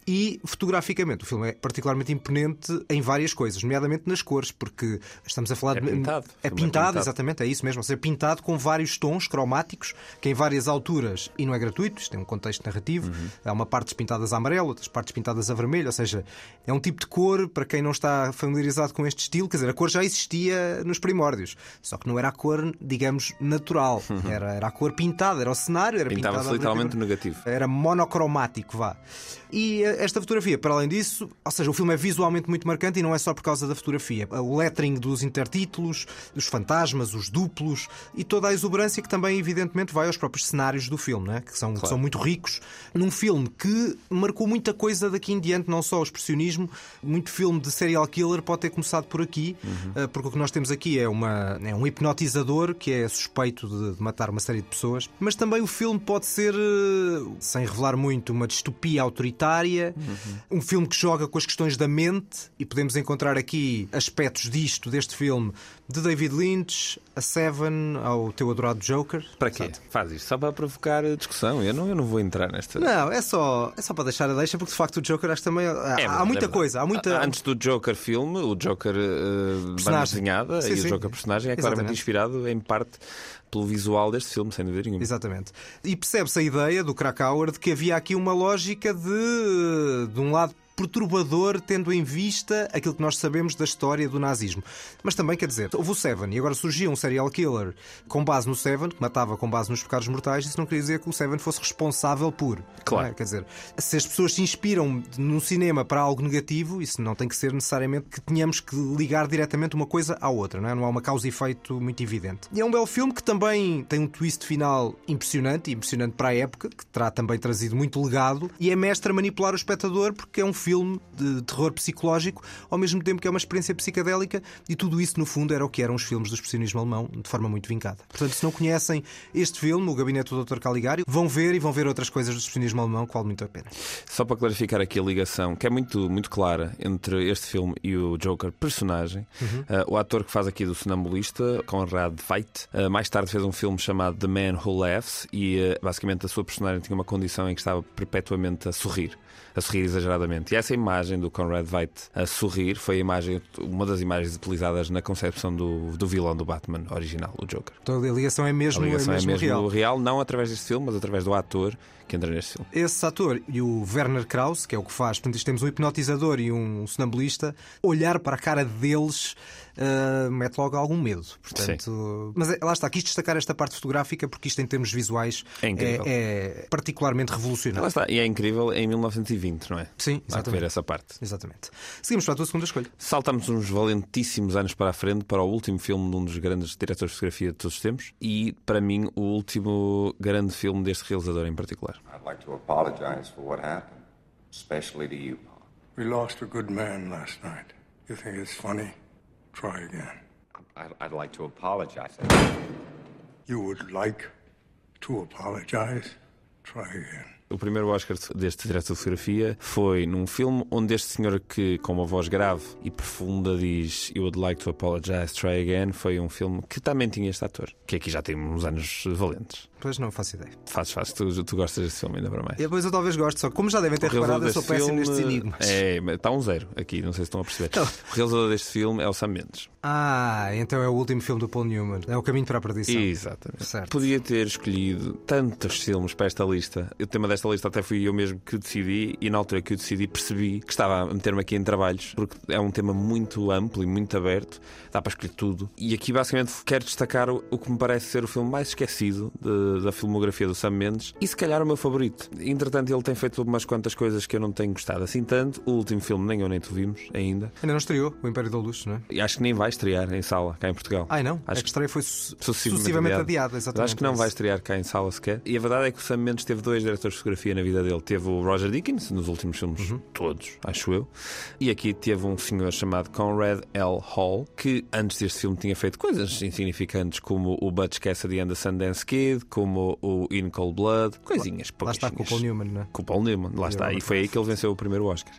e fotograficamente o filme é particularmente imponente em várias coisas, nomeadamente nas cores, porque estamos a falar é de. Pintado. É pintado, pintado, exatamente, é isso mesmo. Ou seja, pintado com vários tons cromáticos, que em várias alturas, e não é gratuito, isto tem um contexto narrativo, uhum. há uma partes pintadas a amarelo, outras partes pintadas a vermelho, ou seja, é um tipo de cor, para quem não está familiarizado com este estilo, quer dizer, a cor já existia nos primórdios, só que não era a cor, digamos, natural, uhum. era, era a cor pintada, era o cenário, era Pintava-se literalmente negativo. Era monocromático, vá. E esta fotografia, para além disso, ou seja, o filme é visualmente muito marcante e não é só por causa da fotografia. O lettering dos intertítulos, dos fantasmas, os duplos e toda a exuberância que também, evidentemente, vai aos próprios cenários do filme, né? que, são, claro. que são muito ricos. Num filme que marcou muita coisa daqui em diante, não só o expressionismo, muito filme de serial killer pode ter começado por aqui, uhum. porque o que nós temos aqui é, uma, é um hipnotizador que é suspeito de, de matar uma série de pessoas, mas também o filme pode ser, sem revelar muito, uma distopia autoritária. Uhum Uhum. Um filme que joga com as questões da mente e podemos encontrar aqui aspectos disto, deste filme, de David Lynch, a Seven, ao teu adorado Joker. Para quê? Sabe? Faz isto só para provocar discussão. Eu não, eu não vou entrar nesta. Não, é só, é só para deixar a deixa, porque de facto o Joker acho também. Há, é há muita é coisa. Há muita... Antes do Joker filme, o Joker uh, banda desenhada sim, e sim. o Joker personagem é claramente Exatamente. inspirado em parte pelo visual deste filme, sem dúvida nenhuma. Exatamente. E percebe-se a ideia do Krakauer de que havia aqui uma lógica de, de um lado perturbador, tendo em vista aquilo que nós sabemos da história do nazismo. Mas também, quer dizer, houve o Seven e agora surgia um serial killer com base no Seven, que matava com base nos pecados mortais, isso não queria dizer que o Seven fosse responsável por. Claro. É? Quer dizer, se as pessoas se inspiram no cinema para algo negativo, isso não tem que ser necessariamente que tenhamos que ligar diretamente uma coisa à outra, não é? Não há uma causa e efeito muito evidente. E é um belo filme que também tem um twist final impressionante, impressionante para a época, que terá também trazido muito legado, e é mestre a manipular o espectador porque é um filme de terror psicológico, ao mesmo tempo que é uma experiência psicadélica, e tudo isso, no fundo, era o que eram os filmes do expressionismo alemão, de forma muito vincada. Portanto, se não conhecem este filme, O Gabinete do Dr. Caligari, vão ver e vão ver outras coisas do expressionismo alemão que vale muito a pena. Só para clarificar aqui a ligação, que é muito, muito clara entre este filme e o Joker personagem, uhum. uh, o ator que faz aqui do sonambulista, Conrad Veidt, uh, mais tarde fez um filme chamado The Man Who Laughs e uh, basicamente a sua personagem tinha uma condição em que estava perpetuamente a sorrir a sorrir exageradamente. E essa imagem do Conrad Veidt a sorrir foi a imagem, uma das imagens utilizadas na concepção do, do vilão do Batman original, o Joker. Então a ligação é mesmo, a ligação é mesmo, é mesmo real. real, não através deste filme, mas através do ator que entra neste filme. Esse ator e o Werner Krauss, que é o que faz, portanto, temos um hipnotizador e um sonambulista, olhar para a cara deles uh, mete logo algum medo. Portanto, Sim. mas é, lá está, quis destacar esta parte fotográfica porque isto, em termos visuais, é, é, é particularmente revolucionário. Lá está, e é incrível em 1920, não é? Sim, exatamente. ver essa parte. Exatamente. Seguimos para a tua segunda escolha. Saltamos uns valentíssimos anos para a frente para o último filme de um dos grandes diretores de fotografia de todos os tempos e, para mim, o último grande filme deste realizador em particular. I'd like to apologize for what happened, especially to you, Paul. We lost a good man last night. You think it's funny? Try again. I'd, I'd like to apologize. You would like to apologize? Try again. O primeiro Oscar deste diretor de fotografia foi num filme onde este senhor que, com uma voz grave e profunda, diz You would like to apologize, try again, foi um filme que também tinha este ator, que aqui já tem uns anos valentes. Pois não faço ideia. Fazes, fazes. Tu, tu gostas deste filme ainda para mais. E depois eu talvez gosto, só como já devem ter reparado, eu sou péssimo nestes enigmas. É, está um zero aqui, não sei se estão a perceber. Então... O realizador deste filme é o Sam Mendes. Ah, então é o último filme do Paul Newman. É o caminho para a perdição. Exatamente. Certo. Podia ter escolhido tantos filmes para esta lista. O tema desta lista até fui eu mesmo que decidi, e na altura que eu decidi percebi que estava a meter-me aqui em trabalhos, porque é um tema muito amplo e muito aberto, dá para escolher tudo. E aqui basicamente quero destacar o, o que me parece ser o filme mais esquecido de, da filmografia do Sam Mendes e se calhar o meu favorito. Entretanto, ele tem feito umas quantas coisas que eu não tenho gostado assim tanto. O último filme nem eu nem tu vimos ainda. Ainda não estreou, O Império da Luz, não é? E acho que nem vai estrear em sala cá em Portugal. Ai não? Acho a que estreia foi su sucessivamente adiada. exatamente. Acho que não vai estrear cá em sala sequer. E a verdade é que o Sam Mendes teve dois diretores de fotografia na vida dele. Teve o Roger Dickens, nos últimos filmes uhum. todos, acho eu. E aqui teve um senhor chamado Conrad L. Hall, que antes deste filme tinha feito coisas insignificantes como o Butch Cassidy and the Sundance Kid, com como o In Cold Blood, coisinhas Lá está com o Paul Newman, não é? Com o Paul Newman, lá está. E foi aí que ele venceu o primeiro Oscar.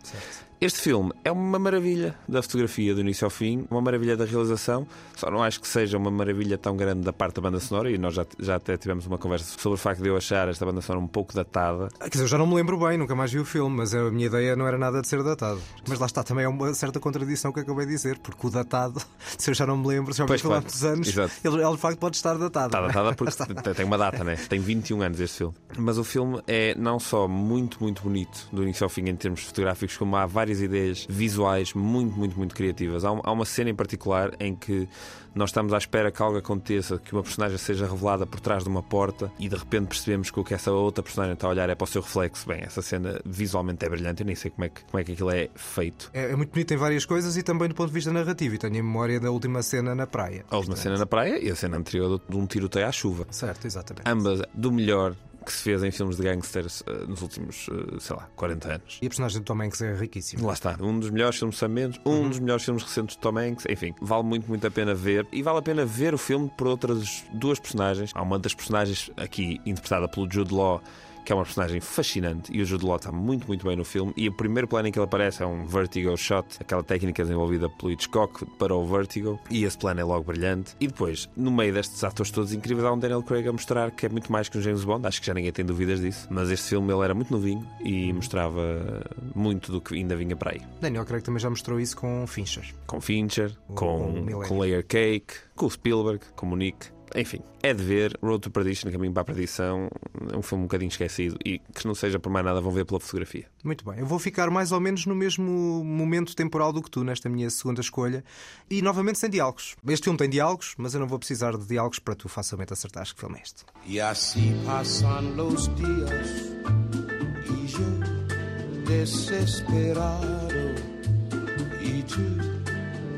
Este filme é uma maravilha da fotografia do início ao fim, uma maravilha da realização, só não acho que seja uma maravilha tão grande da parte da banda sonora, e nós já, já até tivemos uma conversa sobre o facto de eu achar esta banda sonora um pouco datada. Ah, Quer dizer, eu já não me lembro bem, nunca mais vi o filme, mas a minha ideia não era nada de ser datado. Mas lá está, também é uma certa contradição que acabei de dizer, porque o datado, se eu já não me lembro, se já ouvi falar claro. muitos anos, Exato. ele, ele de facto pode estar datado. Está datada porque tem uma data, né? Tem 21 anos este filme. Mas o filme é não só muito, muito bonito do início ao fim em termos fotográficos, como há várias ideias visuais muito, muito, muito criativas. Há, há uma cena em particular em que nós estamos à espera que algo aconteça, que uma personagem seja revelada por trás de uma porta e de repente percebemos que o que essa outra personagem está a olhar é para o seu reflexo. Bem, essa cena visualmente é brilhante, eu nem sei como é que, como é que aquilo é feito. É, é muito bonito em várias coisas e também do ponto de vista narrativo. E tenho em memória da última cena na praia. A última cena na praia e a cena anterior de um tiroteio à chuva. Certo, exatamente. Ambas do melhor que se fez em filmes de gangsters eh, nos últimos, eh, sei lá, 40 anos. E a personagem do Tom Hanks é riquíssima. Lá está, um dos melhores filmes de Sam Mendes, um dos melhores filmes recentes de Tom Hanks, enfim, vale muito, muito a pena ver e vale a pena ver o filme por outras duas personagens. Há uma das personagens aqui interpretada pelo Jude Law, que é uma personagem fascinante e o Jude Law está muito, muito bem no filme. E o primeiro plano em que ele aparece é um vertigo shot, aquela técnica desenvolvida pelo Hitchcock para o vertigo, e esse plano é logo brilhante. E depois, no meio destes atores todos incríveis, há um Daniel Craig a mostrar que é muito mais que um James Bond, acho que já ninguém tem dúvidas disso. Mas este filme ele era muito novinho e mostrava muito do que ainda vinha para aí. Daniel Craig também já mostrou isso com Fincher. Com Fincher, com com, Millennium. com Layer Cake, com o Spielberg, com o Nick. Enfim, é de ver. Road to Perdition, Caminho para a Perdição, é um filme um bocadinho esquecido e que não seja por mais nada, vão ver pela fotografia. Muito bem, eu vou ficar mais ou menos no mesmo momento temporal do que tu nesta minha segunda escolha e novamente sem diálogos. Este filme tem diálogos, mas eu não vou precisar de diálogos para tu facilmente acertares que filme é este. Y así pasan los días y yo desesperado y tú,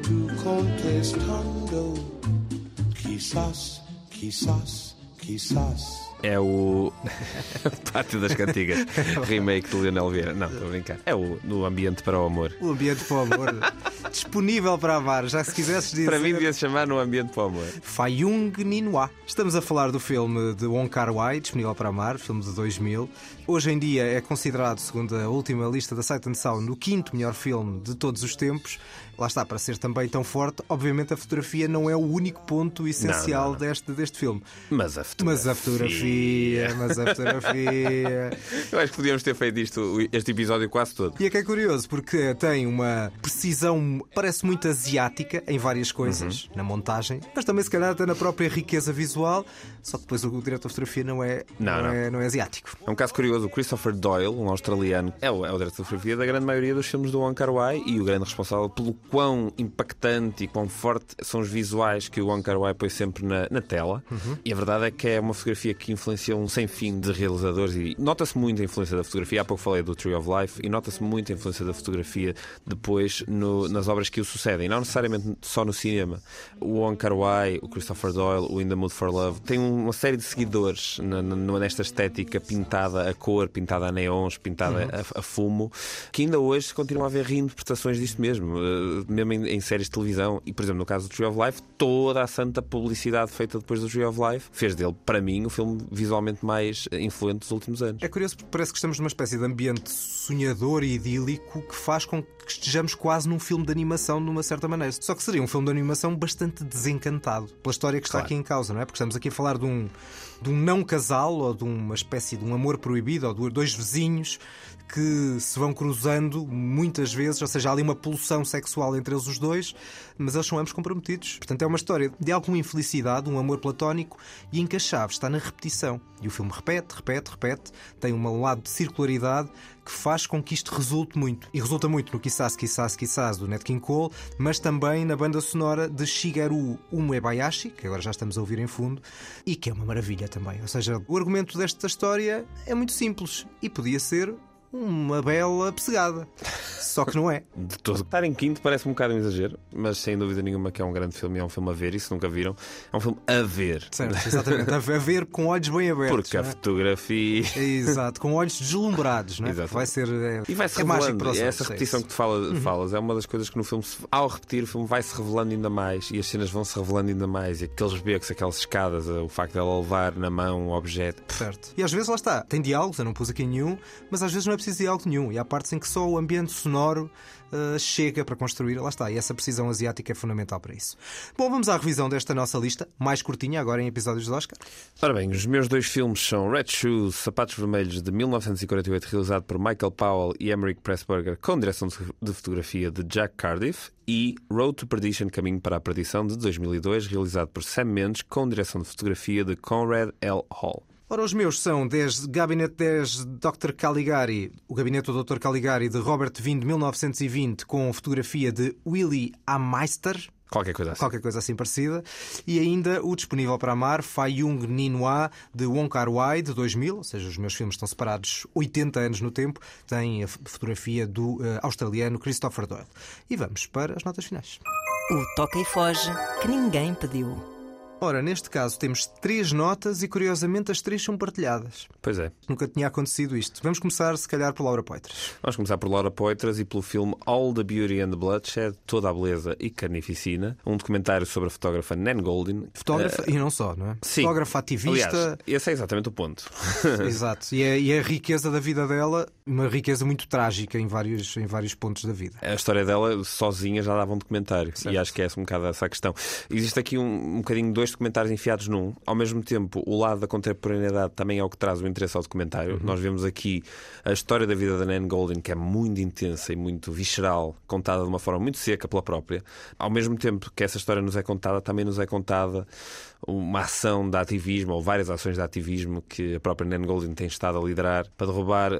tú contestando, quizás, quizás, quizás. É o Pátio das Cantigas, remake de Leonel Vieira. Não, estou a brincar. É o No Ambiente para o Amor. O ambiente para o amor disponível para amar, já se quisesses dizer. Para mim devia se chamar No Ambiente para o Amor. Fayung Ninoa. Estamos a falar do filme de Wong Kar Wai, disponível para amar, filme de 2000. Hoje em dia é considerado, segundo a última lista da Sight and Sound, o quinto melhor filme de todos os tempos. Lá está, para ser também tão forte, obviamente a fotografia não é o único ponto essencial Não, não, não. Deste, deste filme. Mas a fotografia. Mas a fotografia, mas a fotografia. Eu acho que podíamos ter feito isto, este episódio quase todo. E é que é curioso, porque tem uma precisão, parece muito asiática em várias coisas, Uhum. na montagem, mas também se calhar até na própria riqueza visual, só que depois o diretor de fotografia não é, Não, não. É, não é asiático. É um caso curioso. O Christopher Doyle, um australiano, é o, é o diretor de fotografia da grande maioria dos filmes do Wong Kar Wai e o grande responsável pelo quão impactante e quão forte são os visuais que o Wong Kar Wai põe sempre na, na tela. Uhum. E a verdade é que é uma fotografia que influenciou um sem fim de realizadores e nota-se muito a influência da fotografia. Há pouco falei do Tree of Life e nota-se muito a influência da fotografia depois no- nas obras que o sucedem, não necessariamente só no cinema. O Wong Kar Wai, o Christopher Doyle, o In the Mood for Love, tem uma série de seguidores na- na- nesta estética pintada a cor, pintada a neons, pintada Uhum. a, a fumo, que ainda hoje continuam a haver reinterpretações disto mesmo, eh, mesmo em, em séries de televisão. E, por exemplo, no caso do Tree of Life, toda a santa publicidade feita depois do Tree of Life fez dele, para mim, o filme visualmente mais eh, influente dos últimos anos. É curioso porque parece que estamos numa espécie de ambiente sonhador e idílico que faz com que estejamos quase num filme de animação de uma certa maneira. Só que seria um filme de animação bastante desencantado pela história que está Claro. aqui em causa, não é? Porque estamos aqui a falar de um, de um não casal ou de uma espécie de um amor proibido ou de dois vizinhos que se vão cruzando muitas vezes, ou seja, há ali uma pulsão sexual entre eles os dois, mas eles são ambos comprometidos. Portanto, é uma história de alguma infelicidade, um amor platónico e em que a chave está na repetição. E o filme repete, repete, repete, tem um lado de circularidade que faz com que isto resulte muito. E resulta muito no Kisas, Kisas, Kisas do Nat King Cole, mas também na banda sonora de Shigeru Umebayashi, que agora já estamos a ouvir em fundo, e que é uma maravilha também. Ou seja, o argumento desta história é muito simples e podia ser uma bela pessegada. Só que não é. De todo. Estar em quinto parece um bocado um exagero, mas sem dúvida nenhuma que é um grande filme, é um filme a ver, e se nunca viram, é um filme a ver. Certo, exatamente. A ver com olhos bem abertos. Porque a é? fotografia. Exato, com olhos deslumbrados, não é? Exato. Vai ser. É, E vai-se é mágico revelando. E olhos, essa é repetição isso. que tu fala- Uhum. falas é uma das coisas que no filme, se- ao repetir, o filme vai-se revelando ainda mais e as cenas vão-se revelando ainda mais. E aqueles becos, aquelas escadas, o facto dela levar na mão um objeto. Certo. E às vezes lá está, tem diálogos, eu não pus aqui nenhum, mas às vezes não é preciso diálogo nenhum. E há partes em que só o ambiente sonoro uh, chega para construir, lá está. E essa precisão asiática é fundamental para isso. Bom, vamos à revisão desta nossa lista, mais curtinha agora em episódios de Oscar. Ora bem, os meus dois filmes são Red Shoes, Sapatos Vermelhos, de 1948, realizado por Michael Powell e Emmerich Pressburger, com direção de fotografia de Jack Cardiff, e Road to Perdition, Caminho para a Perdição, de 2002, realizado por Sam Mendes, com direção de fotografia de Conrad L. Hall. Ora, os meus são desde Gabinete 10 Dr. Caligari, o Gabinete do Dr. Caligari de Robert Vine de 1920, com fotografia de Willy A. Meister. Qualquer coisa assim. Qualquer coisa assim parecida. E ainda o disponível para amar, Fai Yung Ninoa, de Wong Kar Wai, de 2000, ou seja, os meus filmes estão separados 80 anos no tempo. Tem a fotografia do eh, australiano Christopher Doyle. E vamos para as notas finais. O toca e foge que ninguém pediu. Ora, neste caso temos três notas e curiosamente as três são partilhadas. Pois é. Nunca tinha acontecido isto. Vamos começar, se calhar, por Laura Poitras. Vamos começar por Laura Poitras e pelo filme All the Beauty and the Bloodshed, Toda a Beleza e Carnificina, um documentário sobre a fotógrafa Nan Goldin. Fotógrafa Eh, e não só, não é? Sim. Fotógrafa ativista. Aliás, esse é exatamente o ponto. Exato. E é, e é a riqueza da vida dela, uma riqueza muito trágica em vários, em vários pontos da vida. A história dela sozinha já dava um documentário. E acho que é um bocado essa a questão. Existe aqui um, um bocadinho dois documentários enfiados num. Ao mesmo tempo, o lado da contemporaneidade também é o que traz o interesse ao documentário. Nós vemos aqui a história da vida da Nan Goldin, que é muito intensa e muito visceral, contada de uma forma muito seca pela própria. Ao mesmo tempo que essa história nos é contada, também nos é contada uma ação de ativismo, ou várias ações de ativismo que a própria Nan Goldin tem estado a liderar para derrubar uh,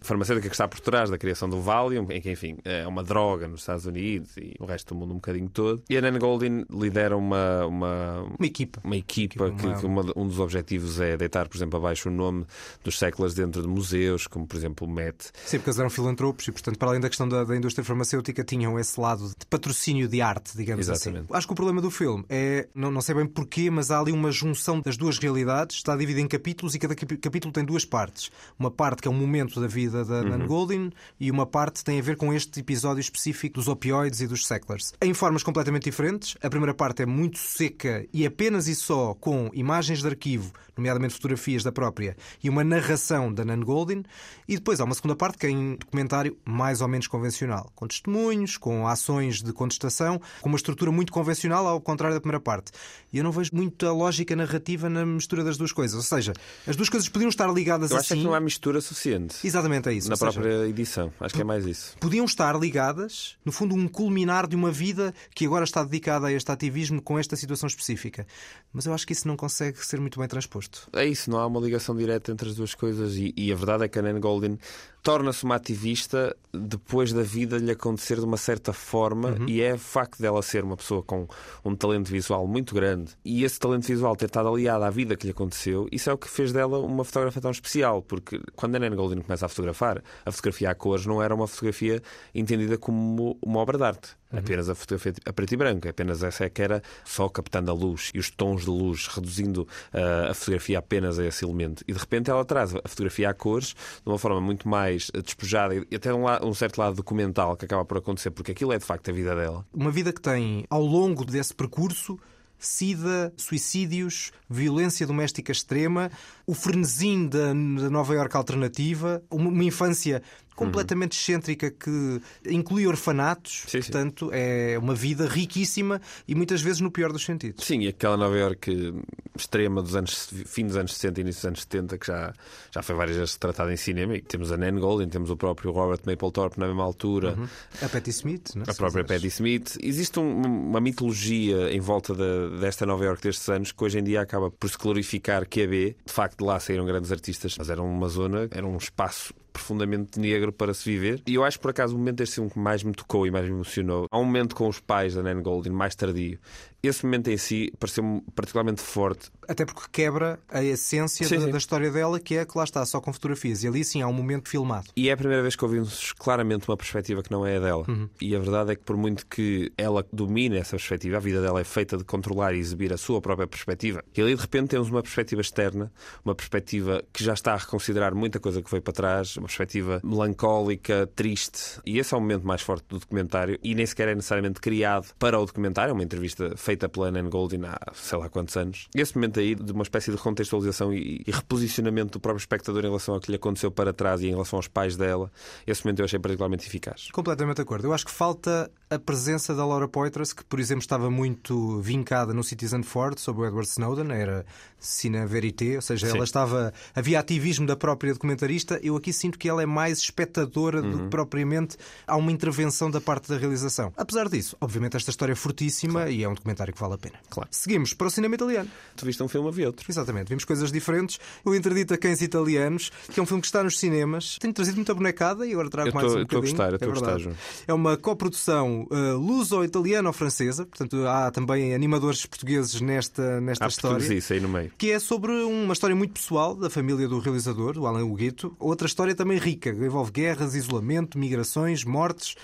a farmacêutica que está por trás da criação do Valium, em que, enfim, é uma droga nos Estados Unidos e no resto do mundo um bocadinho todo. E a Nan Goldin lidera uma... Uma, uma equipa. Uma equipa que, uma- que uma- um dos objetivos é deitar, por exemplo, abaixo o nome dos séculos dentro de museus, como, por exemplo, o Met. Sim, porque eles eram filantropos e, portanto, para além da questão da, da indústria farmacêutica, tinham esse lado de patrocínio de arte, digamos Exatamente. assim. Acho que o problema do filme é, não, não sei bem porquê, mas há ali uma junção das duas realidades, está dividido em capítulos e cada capítulo tem duas partes. Uma parte que é um momento da vida da Nan Uhum. Goldin e uma parte tem a ver com este episódio específico dos opioides e dos secklers. Em formas completamente diferentes. A primeira parte é muito seca e apenas e só com imagens de arquivo, nomeadamente fotografias da própria, e uma narração da Nan Goldin. E depois há uma segunda parte que é em documentário mais ou menos convencional, com testemunhos, com ações de contestação, com uma estrutura muito convencional, ao contrário da primeira parte. E eu não vejo muita lógica narrativa na mistura das duas coisas. Ou seja, as duas coisas podiam estar ligadas Eu acho é assim. que não há mistura suficiente. Exatamente é isso. Na seja, própria edição. Acho que é mais isso. podiam estar ligadas, no fundo, um culminar de uma vida que agora está dedicada a este ativismo com esta situação específica. Mas eu acho que isso não consegue ser muito bem transposto. É isso, não há uma ligação direta entre as duas coisas. E, e a verdade é que a Nan Goldin torna-se uma ativista depois da vida lhe acontecer de uma certa forma, Uhum. e é o facto dela ser uma pessoa com um talento visual muito grande e esse talento visual ter estado aliado à vida que lhe aconteceu, isso é o que fez dela uma fotógrafa tão especial. Porque quando a Nan Goldin começa a fotografar, a fotografia a cores não era uma fotografia entendida como uma obra de arte. Apenas a fotografia a preto e branco, apenas essa é que era só captando a luz e os tons de luz, reduzindo ah, a fotografia apenas a esse elemento. E de repente ela traz a fotografia a cores de uma forma muito mais despojada e até um, um certo lado documental que acaba por acontecer, porque aquilo é de facto a vida dela. Uma vida que tem, ao longo desse percurso, sida, suicídios, violência doméstica extrema, o frenesim da, da Nova Iorque alternativa, uma infância completamente excêntrica que inclui orfanatos. Portanto, é uma vida riquíssima e muitas vezes no pior dos sentidos. Sim, e aquela Nova Iorque extrema dos anos, fim dos anos 60 e início dos anos 70, que já, já foi várias vezes tratada em cinema. E temos a Nan Goldin, temos o próprio Robert Mapplethorpe na mesma altura. Uhum. A Patti Smith, não é? A própria Patti Smith. Existe um- uma mitologia em volta da- desta Nova Iorque destes anos que hoje em dia acaba por se glorificar que é. De facto, de lá saíram grandes artistas, mas era uma zona, era um espaço profundamente negro para se viver. E eu acho, por acaso, o momento deste filme que mais me tocou e mais me emocionou. Há um momento com os pais da Nan Goldin, mais tardio. Esse momento em si pareceu-me particularmente forte. Até porque quebra a essência Sim, da, sim. da história dela, que é que lá está, só com fotografias. E ali sim há um momento filmado. E é a primeira vez que ouvimos claramente uma perspectiva que não é a dela. Uhum. E a verdade é que, por muito que ela domine essa perspectiva, a vida dela é feita de controlar e exibir a sua própria perspectiva. E ali, de repente, temos uma perspectiva externa, uma perspectiva que já está a reconsiderar muita coisa que foi para trás, uma perspectiva melancólica, triste. E esse é o momento mais forte do documentário. E nem sequer é necessariamente criado para o documentário, é uma entrevista feita pela Nan Goldin há sei lá quantos anos. Esse momento aí, de uma espécie de contextualização e, e reposicionamento do próprio espectador em relação ao que lhe aconteceu para trás e em relação aos pais dela, esse momento eu achei particularmente eficaz. Completamente de acordo. Eu acho que falta a presença da Laura Poitras, que, por exemplo, estava muito vincada no Citizen Ford sobre o Edward Snowden, era cine verité, ou seja, Sim. ela estava. Havia ativismo da própria documentarista. Eu aqui sinto que ela é mais espectadora do Uhum. que propriamente há uma intervenção da parte da realização. Apesar disso, obviamente, esta história é fortíssima e é um documentário que vale a pena. Claro. Seguimos para o cinema italiano. Tu viste um filme, vi outro. Exatamente, vimos coisas diferentes. O Interdito a Cães Italianos, que é um filme que está nos cinemas. Tenho trazido muita bonecada e agora trago Eu mais tô- um eu tô a bocadinho. gostar, tô é a gostar. É uma coprodução uh, luso-italiano-francesa, portanto há também animadores portugueses nesta, nesta Há história. isso aí no meio. Que é sobre uma história muito pessoal da família do realizador, o Alain Hugueto. Outra história também rica, que envolve guerras, isolamento, migrações, mortes.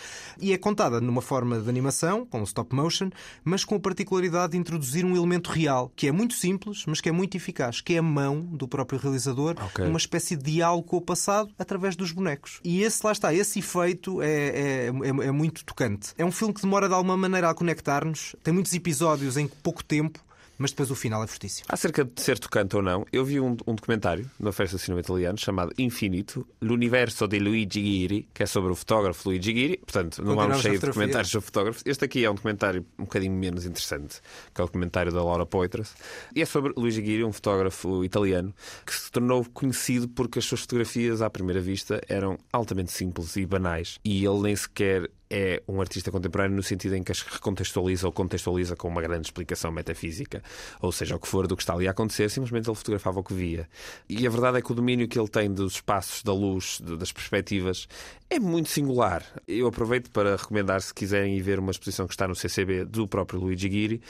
E é contada numa forma de animação, com stop motion, mas com a particularidade de introduzir um elemento real, que é muito simples, mas que é muito eficaz, que é a mão do próprio realizador, Ok. uma espécie de diálogo com o passado através dos bonecos. E esse, lá está, esse efeito é, é, é, é muito tocante. É um filme que demora de alguma maneira a conectar-nos, tem muitos episódios em pouco tempo, mas depois o final é fortíssimo. Acerca de ser tocante ou não, eu vi um, um documentário na Festa de Cinema Italiano chamado Infinito, L'Universo de Luigi Ghiri, que é sobre o fotógrafo Luigi Ghiri. Portanto, não há um cheio de documentários sobre fotógrafos. Este aqui é um documentário um bocadinho menos interessante, que é o documentário da Laura Poitras. E é sobre Luigi Ghiri, um fotógrafo italiano, que se tornou conhecido porque as suas fotografias, à primeira vista, eram altamente simples e banais. E ele nem sequer é um artista contemporâneo no sentido em que as recontextualiza ou contextualiza com uma grande explicação metafísica, ou seja, o que for do que está ali a acontecer, simplesmente ele fotografava o que via. E a verdade é que o domínio que ele tem dos espaços, da luz, das perspectivas, é muito singular. Eu aproveito para recomendar, se quiserem ir ver uma exposição que está no CCB do próprio Luigi Ghiri.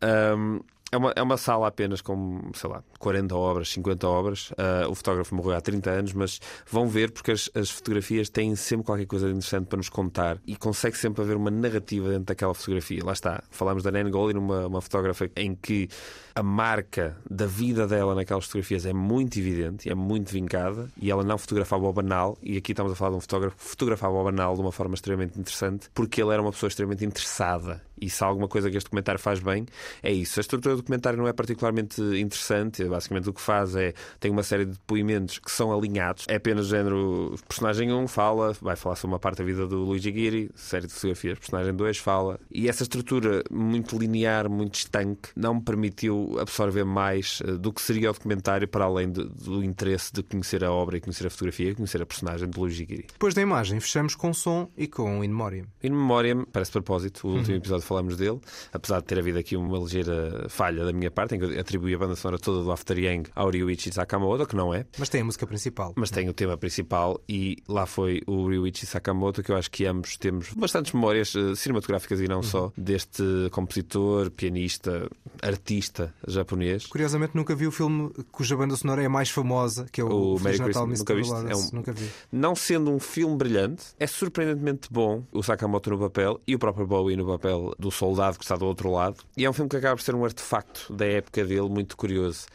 Ahm, é uma, é uma sala apenas com, sei lá, 40 obras, 50 obras. Ah, o fotógrafo morreu há 30 anos, mas vão ver porque as, as fotografias têm sempre qualquer coisa de interessante para nos contar e consegue sempre haver uma narrativa dentro daquela fotografia. Lá está. Falámos da Nan Goldin, uma, uma fotógrafa em que a marca da vida dela naquelas fotografias é muito evidente, é muito vincada e ela não fotografava o banal. E aqui estamos a falar de um fotógrafo que fotografava o banal de uma forma extremamente interessante porque ele era uma pessoa extremamente interessada. E se há alguma coisa que este documentário faz bem, é isso. A estrutura do documentário não é particularmente interessante. Basicamente, o que faz é tem uma série de depoimentos que são alinhados. É apenas género. Personagem 1 fala, vai falar sobre uma parte da vida do Luigi Ghiri, série de fotografias. Personagem 2 fala. E essa estrutura muito linear, muito estanque, não me permitiu absorver mais eh, do que seria o documentário, para além de- do interesse de conhecer a obra e conhecer a fotografia e conhecer a personagem de Luigi Ghiri. Depois da imagem, fechamos com som e com In Memoriam. In Memoriam, parece propósito, o último Uhum. episódio falámos dele, apesar de ter havido aqui uma ligeira falha da minha parte, em que eu atribuí a banda sonora toda do After Yang ao Ryuichi Sakamoto, que não é. Mas tem a música principal. Mas tem o tema principal e lá foi o Ryuichi Sakamoto, que eu acho que ambos temos bastantes memórias eh, cinematográficas e não só deste compositor, pianista, artista japonês. Curiosamente, nunca vi o filme cuja banda sonora é a mais famosa, que é o, O Feliz Natal, Christmas, nunca viste? É um- Nunca vi. Não sendo um filme brilhante, é surpreendentemente bom o Sakamoto no papel e o próprio Bowie no papel do soldado que está do outro lado. E é um filme que acaba por ser um artefacto da época dele muito curioso.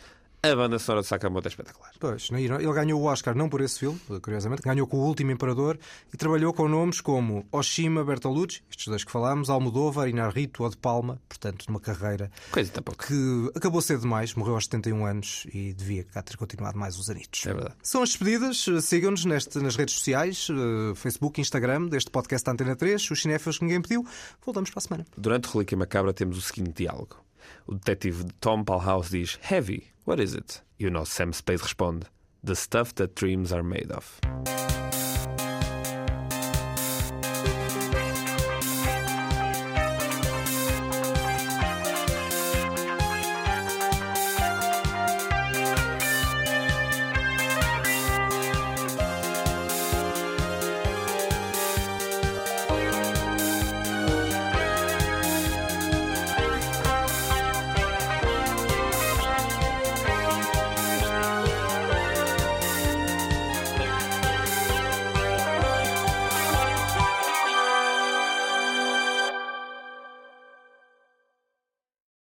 A banda sonora de Sakamoto é espetacular. Pois, ele ganhou o Oscar não por esse filme, curiosamente, ganhou com o Último Imperador e trabalhou com nomes como Oshima Bertolucci, estes dois que falámos, Almodóvar, Inarrito ou De Palma, portanto, numa carreira Coisa que acabou cedo demais, morreu aos 71 anos e devia cá ter continuado mais uns anitos. É verdade. São as despedidas, sigam-nos nas redes sociais, eh, Facebook, Instagram, deste podcast da Antena 3, os cinéfilos que ninguém pediu. Voltamos para a semana. Durante o Relíquia Macabra temos o seguinte diálogo. O detetive Tom Palhouse diz Heavy, what is it? E o nosso Sam Spade responde The stuff that dreams are made of.